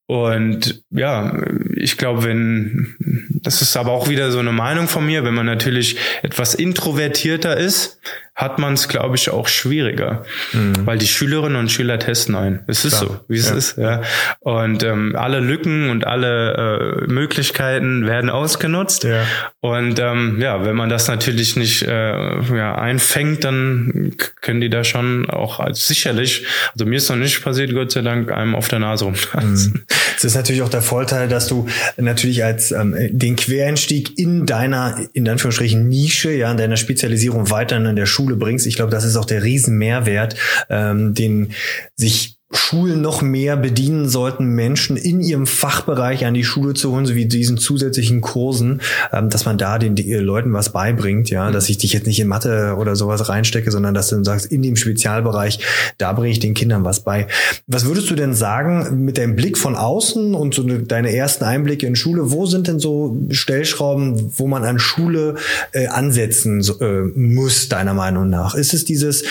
und ja, ich glaube, wenn, das ist aber auch wieder so eine Meinung von mir, wenn man natürlich etwas introvertierter ist, hat man es, glaube ich, auch schwieriger, mhm. weil die Schülerinnen und Schüler testen ein. Es ist Klar. so, wie es ja. ist. Ja. Und ähm, alle Lücken und alle äh, Möglichkeiten werden ausgenutzt. Ja. Und ähm, ja, wenn man das natürlich nicht äh, ja, einfängt, dann können die da schon auch als sicherlich, also mir ist noch nicht passiert, Gott sei Dank, einem auf der Nase rumtanzen. Mhm. Es ist natürlich auch der Vorteil, dass du natürlich als ähm, den Quereinstieg in deiner, in Anführungsstrichen, Nische, ja, in deiner Spezialisierung weiterhin in der Schule bringst. Ich glaube, das ist auch der Riesenmehrwert, ähm, den sich Schulen noch mehr bedienen sollten, Menschen in ihrem Fachbereich an die Schule zu holen, sowie diesen zusätzlichen Kursen, ähm, dass man da den, den Leuten was beibringt, ja, dass ich dich jetzt nicht in Mathe oder sowas reinstecke, sondern dass du sagst, in dem Spezialbereich, da bringe ich den Kindern was bei. Was würdest du denn sagen mit deinem Blick von außen und so deine ersten Einblicke in Schule, wo sind denn so Stellschrauben, wo man an Schule äh, ansetzen äh, muss, deiner Meinung nach? Ist es dieses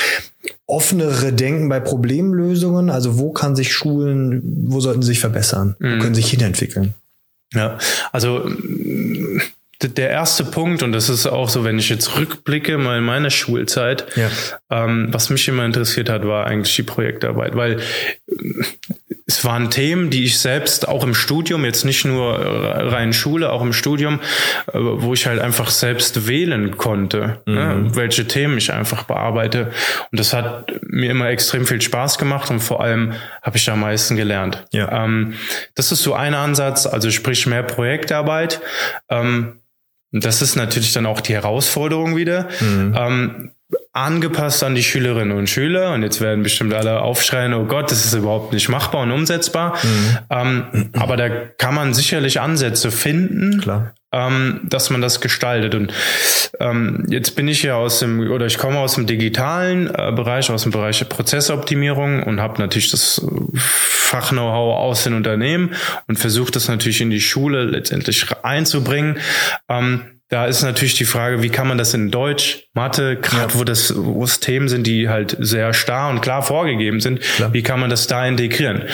offenere Denken bei Problemlösungen? Also wo kann sich Schulen, wo sollten sie sich verbessern? Mhm. Wo können sie sich hinentwickeln? Ja, also der erste Punkt, und das ist auch so, wenn ich jetzt rückblicke mal in meine Schulzeit, ja. ähm, was mich immer interessiert hat, war eigentlich die Projektarbeit, weil es waren Themen, die ich selbst auch im Studium, jetzt nicht nur rein Schule, auch im Studium, äh, wo ich halt einfach selbst wählen konnte, ne, mhm. ne, welche Themen ich einfach bearbeite. Und das hat mir immer extrem viel Spaß gemacht und vor allem habe ich am meisten gelernt. Ja. Ähm, das ist so ein Ansatz, also sprich mehr Projektarbeit. Ähm, das ist natürlich dann auch die Herausforderung wieder. Mhm. Ähm, angepasst an die Schülerinnen und Schüler. Und jetzt werden bestimmt alle aufschreien, oh Gott, das ist überhaupt nicht machbar und umsetzbar. Mhm. Ähm, aber da kann man sicherlich Ansätze finden, Klar. Ähm, dass man das gestaltet. Und ähm, jetzt bin ich ja aus dem, oder ich komme aus dem digitalen äh, Bereich, aus dem Bereich der Prozessoptimierung und habe natürlich das Fach-Know-how aus den Unternehmen und versuche das natürlich in die Schule letztendlich einzubringen. Ähm, da ist natürlich die Frage, wie kann man das in Deutsch, Mathe, gerade ja. wo das wo es Themen sind, die halt sehr starr und klar vorgegeben sind, klar. wie kann man das da integrieren?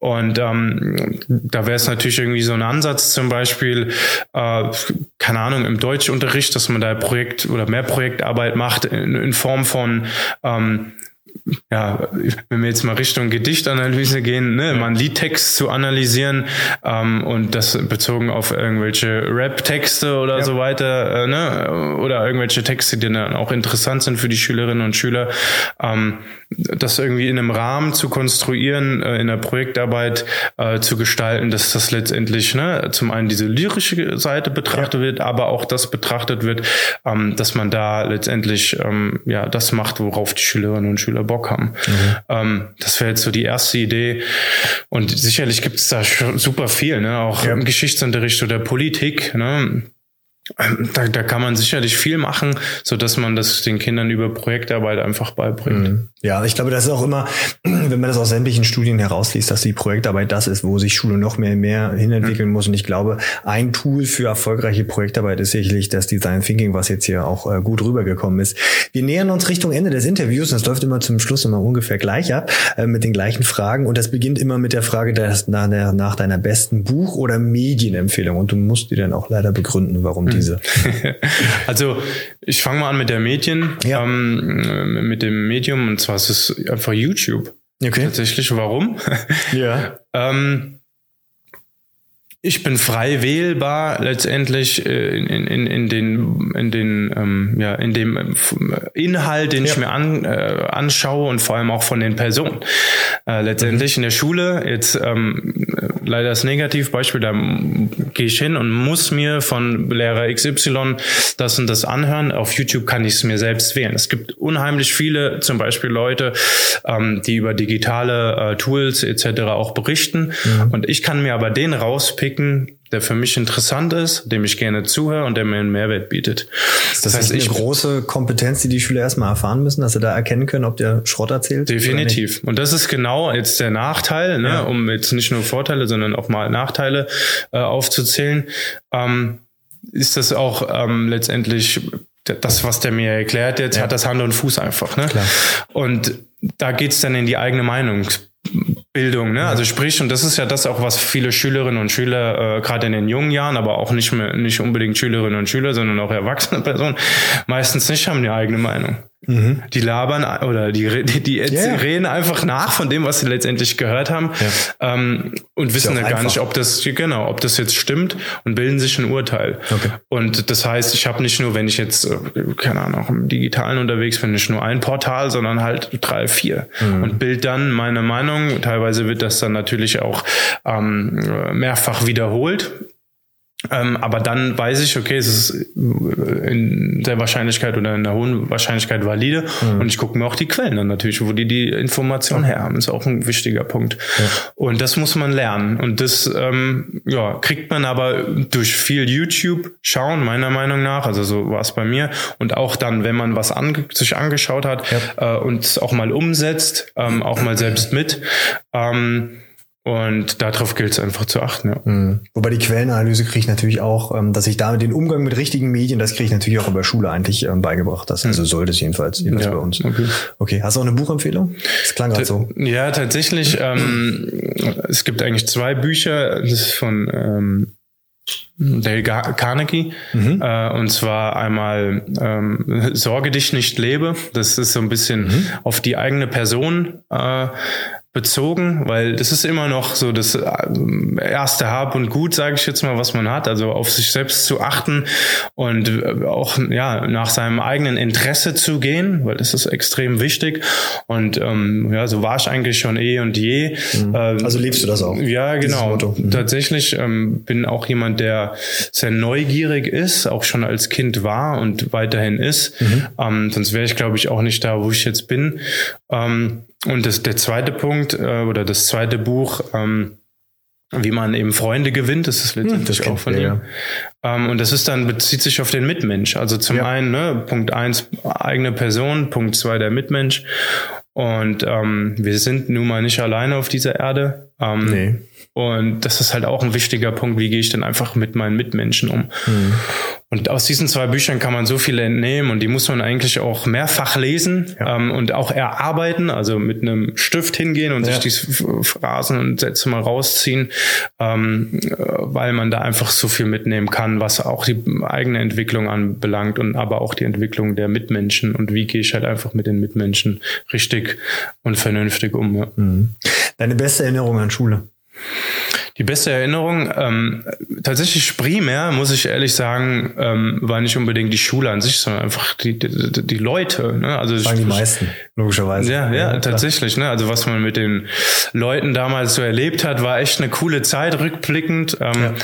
Und ähm, da wäre es natürlich irgendwie so ein Ansatz, zum Beispiel, äh, keine Ahnung, im Deutschunterricht, dass man da Projekt oder mehr Projektarbeit macht in, in Form von ähm, ja, wenn wir jetzt mal Richtung Gedichtanalyse gehen, ne, mal einen Liedtext zu analysieren ähm, und das bezogen auf irgendwelche Rap-Texte oder ja. so weiter, äh, ne, oder irgendwelche Texte, die dann auch interessant sind für die Schülerinnen und Schüler, ähm, das irgendwie in einem Rahmen zu konstruieren, äh, in der Projektarbeit äh, zu gestalten, dass das letztendlich ne, zum einen diese lyrische Seite betrachtet ja. wird, aber auch das betrachtet wird, ähm, dass man da letztendlich ähm, ja das macht, worauf die Schülerinnen und Schüler Bock haben. Mhm. Ähm, das wäre jetzt so die erste Idee. Und sicherlich gibt es da super viel, ne? auch ja. im Geschichtsunterricht oder Politik. Ne? Da, da kann man sicherlich viel machen, so dass man das den Kindern über Projektarbeit einfach beibringt. Mhm. Ja, ich glaube, das ist auch immer, wenn man das aus sämtlichen Studien herausliest, dass die Projektarbeit das ist, wo sich Schule noch mehr mehr hinentwickeln mhm. muss. Und ich glaube, ein Tool für erfolgreiche Projektarbeit ist sicherlich das Design Thinking, was jetzt hier auch äh, gut rübergekommen ist. Wir nähern uns Richtung Ende des Interviews und es läuft immer zum Schluss immer ungefähr gleich ab, äh, mit den gleichen Fragen. Und das beginnt immer mit der Frage nach, der, nach deiner besten Buch- oder Medienempfehlung. Und du musst dir dann auch leider begründen, warum mhm. Diese. also ich fange mal an mit der Medien, ja. ähm, mit dem Medium und zwar ist es einfach YouTube. Okay. Tatsächlich, warum? Ja. ähm, ich bin frei wählbar letztendlich äh, in, in, in den in den ähm, ja in dem äh, Inhalt, den ja. ich mir an, äh, anschaue und vor allem auch von den Personen. Äh, letztendlich mhm. in der Schule jetzt ähm, leider das Negativbeispiel, da gehe ich hin und muss mir von Lehrer XY das und das anhören. Auf YouTube kann ich es mir selbst wählen. Es gibt unheimlich viele, zum Beispiel Leute, ähm, die über digitale äh, Tools etc. auch berichten. Mhm. Und ich kann mir aber den rauspicken picken, der für mich interessant ist, dem ich gerne zuhöre und der mir einen Mehrwert bietet. Das, das heißt, eine ich große Kompetenz, die die Schüler erstmal erfahren müssen, dass sie da erkennen können, ob der Schrott erzählt. Definitiv. Und das ist genau jetzt der Nachteil, ne, ja. um jetzt nicht nur Vorteile, sondern auch mal Nachteile äh, aufzuzählen. Ähm, ist das auch ähm, letztendlich das, was der mir erklärt, jetzt ja. hat das Hand und Fuß einfach. Ne? Klar. Und da geht's dann in die eigene Meinung. Bildung, ne? Also sprich, und das ist ja das auch, was viele Schülerinnen und Schüler, äh, gerade in den jungen Jahren, aber auch nicht mehr, nicht unbedingt Schülerinnen und Schüler, sondern auch erwachsene Personen, meistens nicht haben die eigene Meinung. Mhm. Die labern oder die, die, die yeah. reden einfach nach von dem, was sie letztendlich gehört haben ja. ähm, und wissen dann gar nicht, ob das genau, ob das jetzt stimmt und bilden sich ein Urteil. Okay. Und das heißt, ich habe nicht nur, wenn ich jetzt äh, keine Ahnung im Digitalen unterwegs bin, nicht nur ein Portal, sondern halt drei, vier mhm. und bild dann meine Meinung. Teilweise wird das dann natürlich auch ähm, mehrfach wiederholt ähm, aber dann weiß ich, okay, es ist in der Wahrscheinlichkeit oder in der hohen Wahrscheinlichkeit valide. Mhm. Und ich gucke mir auch die Quellen an natürlich, wo die die Information her haben. Ist auch ein wichtiger Punkt. Ja. Und das muss man lernen. Und das ähm, ja, kriegt man aber durch viel YouTube schauen, meiner Meinung nach. Also so war es bei mir. Und auch dann, wenn man was ange sich angeschaut hat ja. äh, und auch mal umsetzt, ähm, auch mal selbst mit. Ähm, und darauf gilt es einfach zu achten, ja. Mhm. Wobei die Quellenanalyse kriege ich natürlich auch, ähm, dass ich damit den Umgang mit richtigen Medien, das kriege ich natürlich auch über Schule eigentlich ähm, beigebracht. Das, also sollte es jedenfalls, jedenfalls ja, bei uns. Okay. okay. Hast du auch eine Buchempfehlung? Das klang gerade so. Ja, tatsächlich. Ähm, es gibt eigentlich zwei Bücher. Das ist von ähm, Dale Carnegie. Mhm. Äh, und zwar einmal ähm, Sorge dich nicht lebe. Das ist so ein bisschen mhm. auf die eigene Person äh, bezogen, weil das ist immer noch so das äh, erste Hab und Gut, sage ich jetzt mal, was man hat, also auf sich selbst zu achten und äh, auch ja nach seinem eigenen Interesse zu gehen, weil das ist extrem wichtig und ähm, ja, so war ich eigentlich schon eh und je. Mhm. Ähm, also lebst du das auch? Ja, genau. Mhm. Tatsächlich ähm, bin auch jemand, der sehr neugierig ist, auch schon als Kind war und weiterhin ist. Mhm. Ähm, sonst wäre ich, glaube ich, auch nicht da, wo ich jetzt bin. Ähm, und das, der zweite Punkt äh, oder das zweite Buch, ähm, wie man eben Freunde gewinnt, das ist letztendlich hm, auch von ihm. Ja. Ähm, und das ist dann, bezieht sich auf den Mitmensch. Also zum ja. einen, ne, Punkt eins, eigene Person, Punkt zwei, der Mitmensch. Und ähm, wir sind nun mal nicht alleine auf dieser Erde. Ähm, nee. Und das ist halt auch ein wichtiger Punkt, wie gehe ich denn einfach mit meinen Mitmenschen um. Mhm. Und aus diesen zwei Büchern kann man so viel entnehmen und die muss man eigentlich auch mehrfach lesen ja. ähm, und auch erarbeiten, also mit einem Stift hingehen und ja. sich die Phrasen und Sätze mal rausziehen, ähm, weil man da einfach so viel mitnehmen kann, was auch die eigene Entwicklung anbelangt und aber auch die Entwicklung der Mitmenschen und wie gehe ich halt einfach mit den Mitmenschen richtig und vernünftig um. Ja. Mhm. Deine beste Erinnerung an Schule? Die beste Erinnerung, ähm, tatsächlich primär, muss ich ehrlich sagen, ähm, war nicht unbedingt die Schule an sich, sondern einfach die, die, die Leute. Ne? Also waren die meisten, logischerweise. Ja, ja, ja tatsächlich. Ne? Also was man mit den Leuten damals so erlebt hat, war echt eine coole Zeit, rückblickend. Ähm, ja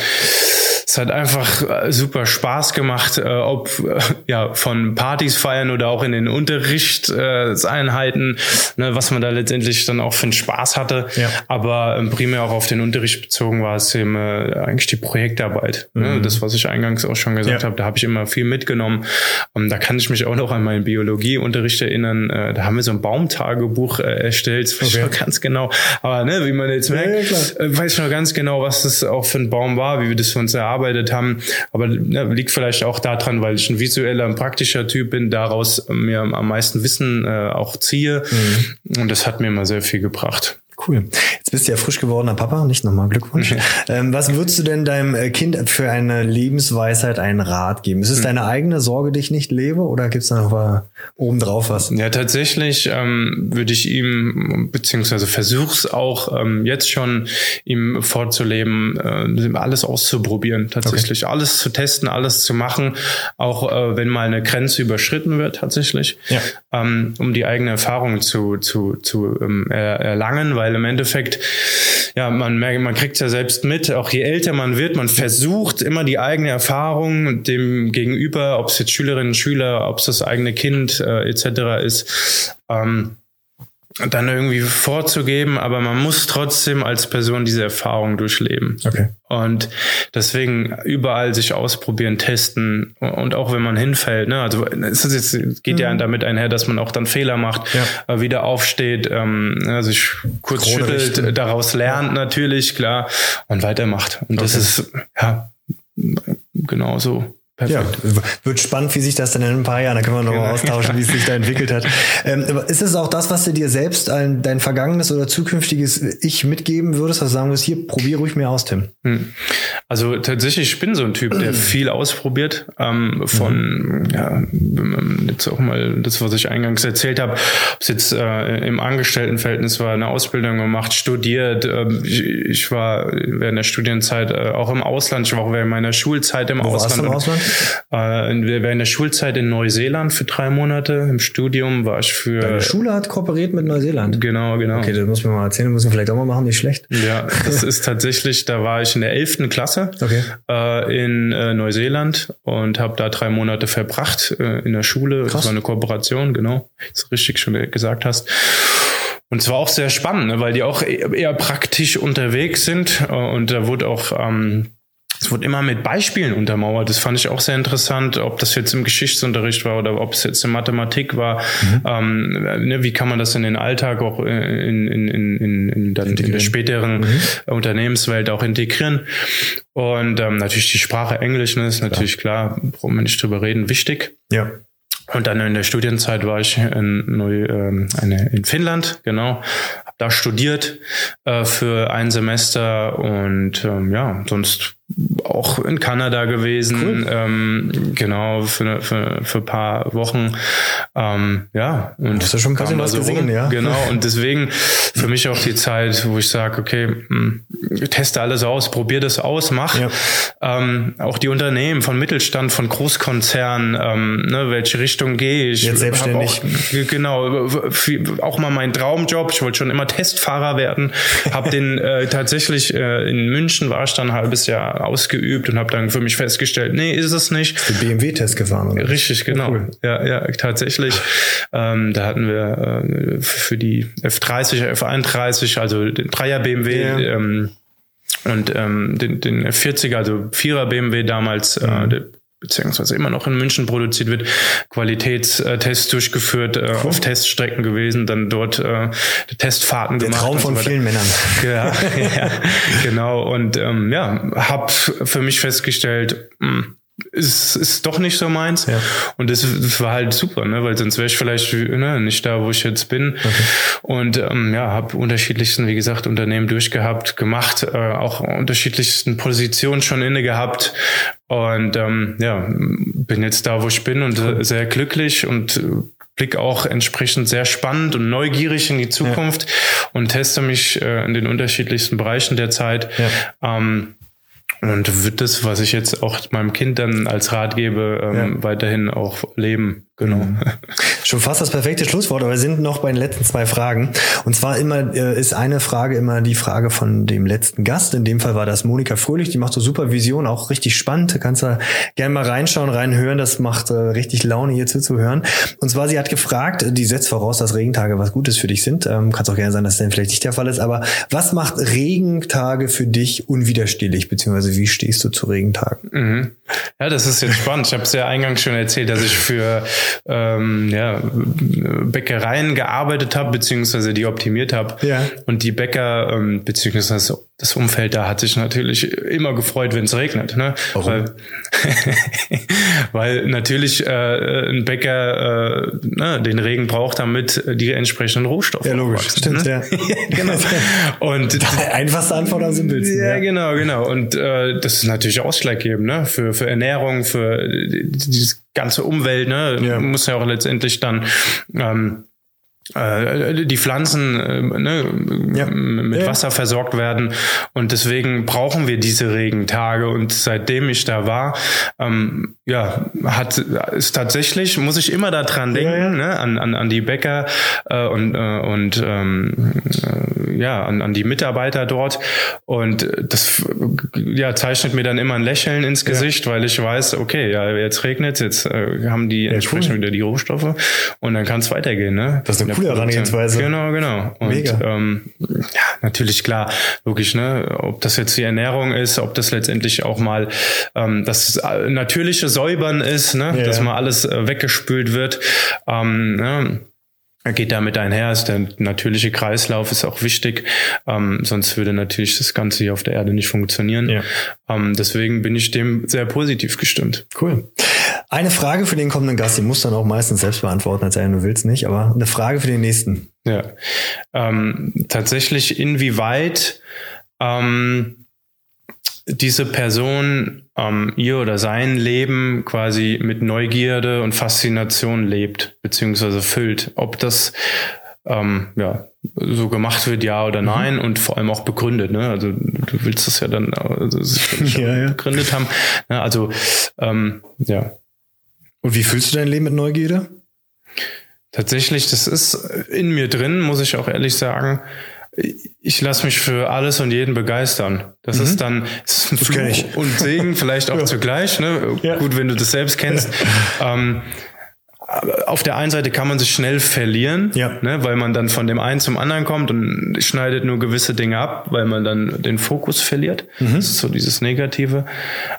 es hat einfach äh, super Spaß gemacht, äh, ob äh, ja von Partys feiern oder auch in den Unterrichtseinheiten, ne, was man da letztendlich dann auch für einen Spaß hatte. Ja. Aber ähm, primär auch auf den Unterricht bezogen war es eben äh, eigentlich die Projektarbeit. Ne? Mhm. Ne? Das, was ich eingangs auch schon gesagt ja. habe, da habe ich immer viel mitgenommen. Und da kann ich mich auch noch an meinen Biologieunterricht erinnern. Äh, da haben wir so ein Baumtagebuch äh, erstellt, das weiß okay. ich noch ganz genau. Aber ne, wie man jetzt merkt, ja, weiß ich noch ganz genau, was das auch für ein Baum war, wie wir das für uns erarbeitet gearbeitet haben. Aber ne, liegt vielleicht auch daran, weil ich ein visueller, ein praktischer Typ bin, daraus mir am meisten Wissen äh, auch ziehe. Mhm. Und das hat mir immer sehr viel gebracht. Cool. Jetzt bist du ja frisch gewordener Papa, nicht nochmal Glückwunsch. ähm, was würdest du denn deinem äh, Kind für eine Lebensweisheit einen Rat geben? Ist es hm. deine eigene Sorge, die ich nicht lebe, oder gibt es da noch obendrauf was? Ja, tatsächlich ähm, würde ich ihm, beziehungsweise versuch's auch ähm, jetzt schon ihm vorzuleben, äh, alles auszuprobieren, tatsächlich. Okay. Alles zu testen, alles zu machen, auch äh, wenn mal eine Grenze überschritten wird, tatsächlich, ja. ähm, um die eigene Erfahrung zu, zu, zu ähm, erlangen, weil weil im Endeffekt, ja, man merkt, man kriegt ja selbst mit, auch je älter man wird, man versucht immer die eigene Erfahrung dem Gegenüber, ob es jetzt Schülerinnen, Schüler, ob es das eigene Kind äh, etc. ist, ähm, dann irgendwie vorzugeben, aber man muss trotzdem als Person diese Erfahrung durchleben. Okay. Und deswegen überall sich ausprobieren, testen und auch wenn man hinfällt, ne, also es ist jetzt, geht mhm. ja damit einher, dass man auch dann Fehler macht, ja. äh, wieder aufsteht, ähm, sich kurz Krone schüttelt, richten. daraus lernt natürlich, klar, und weitermacht. Und okay. das ist ja genau so. Perfekt. Ja, wird spannend, wie sich das dann in ein paar Jahren, da können wir nochmal genau. austauschen, wie es sich da entwickelt hat. Ähm, ist es auch das, was du dir selbst ein, dein vergangenes oder zukünftiges Ich mitgeben würdest? Also sagen wir es hier, probier ruhig mehr aus, Tim. Hm. Also tatsächlich, ich bin so ein Typ, der viel ausprobiert. Ähm, von, mhm. ja, jetzt auch mal das, was ich eingangs erzählt habe, ob es jetzt äh, im Angestelltenverhältnis war, eine Ausbildung gemacht, studiert. Äh, ich, ich, war während der Studienzeit äh, auch im Ausland, ich war auch während meiner Schulzeit im Wo Ausland. Warst du im Ausland? Äh, wir waren in der Schulzeit in Neuseeland für drei Monate. Im Studium war ich für. Deine Schule hat kooperiert mit Neuseeland. Genau, genau. Okay, das muss man mal erzählen, müssen wir vielleicht auch mal machen, nicht schlecht. Ja, das ist tatsächlich, da war ich in der elften Klasse okay. äh, in äh, Neuseeland und habe da drei Monate verbracht äh, in der Schule. Krass. Das war eine Kooperation, genau, wie du richtig schon gesagt hast. Und zwar auch sehr spannend, ne, weil die auch eher praktisch unterwegs sind äh, und da wurde auch ähm, es wurde immer mit Beispielen untermauert. Das fand ich auch sehr interessant, ob das jetzt im Geschichtsunterricht war oder ob es jetzt in Mathematik war. Mhm. Ähm, ne, wie kann man das in den Alltag auch in, in, in, in, in, dann in der späteren mhm. Unternehmenswelt auch integrieren? Und ähm, natürlich die Sprache Englisch ne, ist natürlich klar, klar brauchen wir nicht drüber reden, wichtig. Ja. Und dann in der Studienzeit war ich in, Neu, ähm, eine, in Finnland, genau, hab da studiert äh, für ein Semester und ähm, ja, sonst auch in Kanada gewesen, cool. ähm, genau, für, für, für paar Wochen. Ähm, ja, und hast du schon ein bisschen was gesehen, rum. ja. Genau, und deswegen für mich auch die Zeit, wo ich sage, okay, hm, teste alles aus, probier das aus, mach. Ja. Ähm, auch die Unternehmen von Mittelstand, von Großkonzernen, ähm, ne, welche Richtung gehe ich? Jetzt selbstständig. Auch, genau, auch mal mein Traumjob. Ich wollte schon immer Testfahrer werden, habe den äh, tatsächlich äh, in München war ich dann ein halbes Jahr ausgeübt und habe dann für mich festgestellt, nee, ist es nicht. Für BMW-Test gefahren, oder? Richtig, genau. Oh, cool. Ja, ja, tatsächlich. ähm, da hatten wir äh, für die F30, F31, also den Dreier BMW, ja. ähm, und ähm, den, den F40er, also Vierer BMW damals, äh, mhm. äh, beziehungsweise immer noch in München produziert wird, Qualitätstests durchgeführt, äh, cool. auf Teststrecken gewesen, dann dort äh, Testfahrten Der gemacht. Traum von so vielen Männern. Ja, ja, genau. Und ähm, ja, habe für mich festgestellt, mh, hm, ist, ist doch nicht so meins. Ja. Und das, das war halt super, ne? weil sonst wäre ich vielleicht ne, nicht da, wo ich jetzt bin. Okay. Und ähm, ja, habe unterschiedlichsten, wie gesagt, Unternehmen durchgehabt, gemacht, äh, auch unterschiedlichsten Positionen schon inne gehabt. Und ähm, ja, bin jetzt da, wo ich bin und cool. sehr glücklich und blick auch entsprechend sehr spannend und neugierig in die Zukunft ja. und teste mich äh, in den unterschiedlichsten Bereichen der Zeit. Ja. Ähm, und wird das, was ich jetzt auch meinem Kind dann als Rat gebe, ähm, ja. weiterhin auch leben. Genau. Mhm. Schon fast das perfekte Schlusswort, aber wir sind noch bei den letzten zwei Fragen. Und zwar immer äh, ist eine Frage immer die Frage von dem letzten Gast. In dem Fall war das Monika Fröhlich. Die macht so Supervision, auch richtig spannend. Du kannst da gerne mal reinschauen, reinhören. Das macht äh, richtig Laune, hier zuzuhören. Und zwar, sie hat gefragt, die setzt voraus, dass Regentage was Gutes für dich sind. Ähm, Kann es auch gerne sein, dass das dann vielleicht nicht der Fall ist. Aber was macht Regentage für dich unwiderstehlich? Beziehungsweise wie stehst du zu Regentagen? Mhm. Ja, das ist jetzt spannend. Ich habe es ja eingangs schon erzählt, dass ich für ähm, ja, Bäckereien gearbeitet habe, beziehungsweise die optimiert habe. Ja. Und die Bäcker, ähm, beziehungsweise das Umfeld da hat sich natürlich immer gefreut, wenn es regnet. Ne? Warum? Weil, weil natürlich äh, ein Bäcker äh, ne, den Regen braucht, damit die entsprechenden Rohstoffe Ja, logisch. Stimmt, ne? ja. genau. Und Einfachste Antwort am simpelsten. Ja, ja, genau, genau. Und äh, das ist natürlich ausschlaggebend ne? für, für Ernährung, für dieses ganze Umwelt. Ne? Ja. Muss ja auch letztendlich dann ähm, äh, die Pflanzen äh, ne, ja. mit ja. Wasser versorgt werden und deswegen brauchen wir diese Regentage und seitdem ich da war, ähm, ja, hat ist tatsächlich muss ich immer daran denken, ja, ne, an, an, an die Bäcker äh, und äh, und ähm, äh, ja an, an die Mitarbeiter dort und das ja zeichnet mir dann immer ein Lächeln ins Gesicht, weil ich weiß, okay, ja jetzt regnet, jetzt äh, haben die entsprechend cool. wieder die Rohstoffe und dann kann es weitergehen, ne? Das ist eine coole Herangehensweise. Genau, genau. Und Mega. Ähm, ja, natürlich klar, logisch, ne? Ob das jetzt die Ernährung ist, ob das letztendlich auch mal ähm, das natürliche Säubern ist, ne? Ja. dass mal alles äh, weggespült wird. Ähm, ne? Geht damit einher, ist der natürliche Kreislauf ist auch wichtig, ähm, sonst würde natürlich das Ganze hier auf der Erde nicht funktionieren. Ja. Ähm, deswegen bin ich dem sehr positiv gestimmt. Cool. Eine Frage für den kommenden Gast, die muss dann auch meistens selbst beantworten, als er du willst nicht, aber eine Frage für den nächsten. Ja, ähm, tatsächlich inwieweit ähm, diese Person ähm, ihr oder sein Leben quasi mit Neugierde und Faszination lebt beziehungsweise füllt. Ob das ähm, ja so gemacht wird, ja oder mhm. nein, mhm. und vor allem auch begründet. Ne? Also du willst das ja dann also, ja, ja. begründet haben. Ne? Also ähm, ja, und wie fühlst du dein Leben mit Neugierde? Tatsächlich, das ist in mir drin, muss ich auch ehrlich sagen. Ich lasse mich für alles und jeden begeistern. Das mhm. ist dann das ist Fluch und Segen vielleicht auch ja. zugleich. Ne? Ja. Gut, wenn du das selbst kennst. ähm, auf der einen Seite kann man sich schnell verlieren, ja. ne, weil man dann von dem einen zum anderen kommt und schneidet nur gewisse Dinge ab, weil man dann den Fokus verliert. Mhm. Das ist so dieses Negative.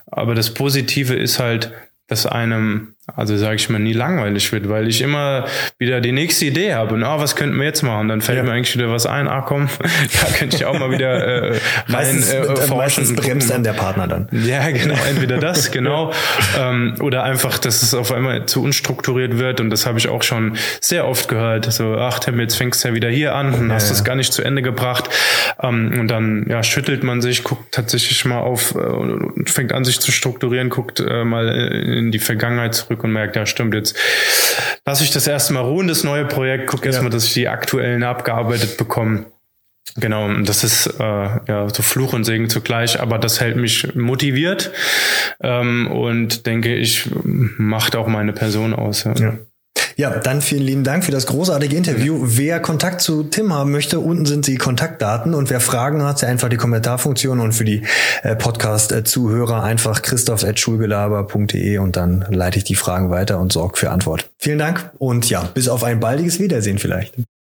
Aber das Positive ist halt, dass einem also sage ich mal, nie langweilig wird, weil ich immer wieder die nächste Idee habe und ah, was könnten wir jetzt machen? Dann fällt ja. mir eigentlich wieder was ein, ah komm, da könnte ich auch mal wieder äh, rein meistens, äh, forschen. Meistens bremst dann der Partner dann. Ja, genau, entweder das, genau. ähm, oder einfach, dass es auf einmal zu unstrukturiert wird und das habe ich auch schon sehr oft gehört. So, ach Tim, jetzt fängst du ja wieder hier an und ja, hast es ja. gar nicht zu Ende gebracht. Ähm, und dann ja, schüttelt man sich, guckt tatsächlich mal auf äh, und fängt an, sich zu strukturieren, guckt äh, mal in die Vergangenheit zurück und merkt, ja stimmt, jetzt lasse ich das erstmal ruhen, das neue Projekt, gucke ja. erstmal, dass ich die aktuellen abgearbeitet bekomme. Genau, das ist äh, ja so Fluch und Segen zugleich, aber das hält mich motiviert ähm, und denke ich, macht auch meine Person aus. Ja. ja. Ja, dann vielen lieben Dank für das großartige Interview. Wer Kontakt zu Tim haben möchte, unten sind die Kontaktdaten und wer Fragen hat, einfach die Kommentarfunktion und für die äh, Podcast-Zuhörer einfach christoph.schulgelaber.de und dann leite ich die Fragen weiter und sorge für Antwort. Vielen Dank und ja, bis auf ein baldiges Wiedersehen vielleicht.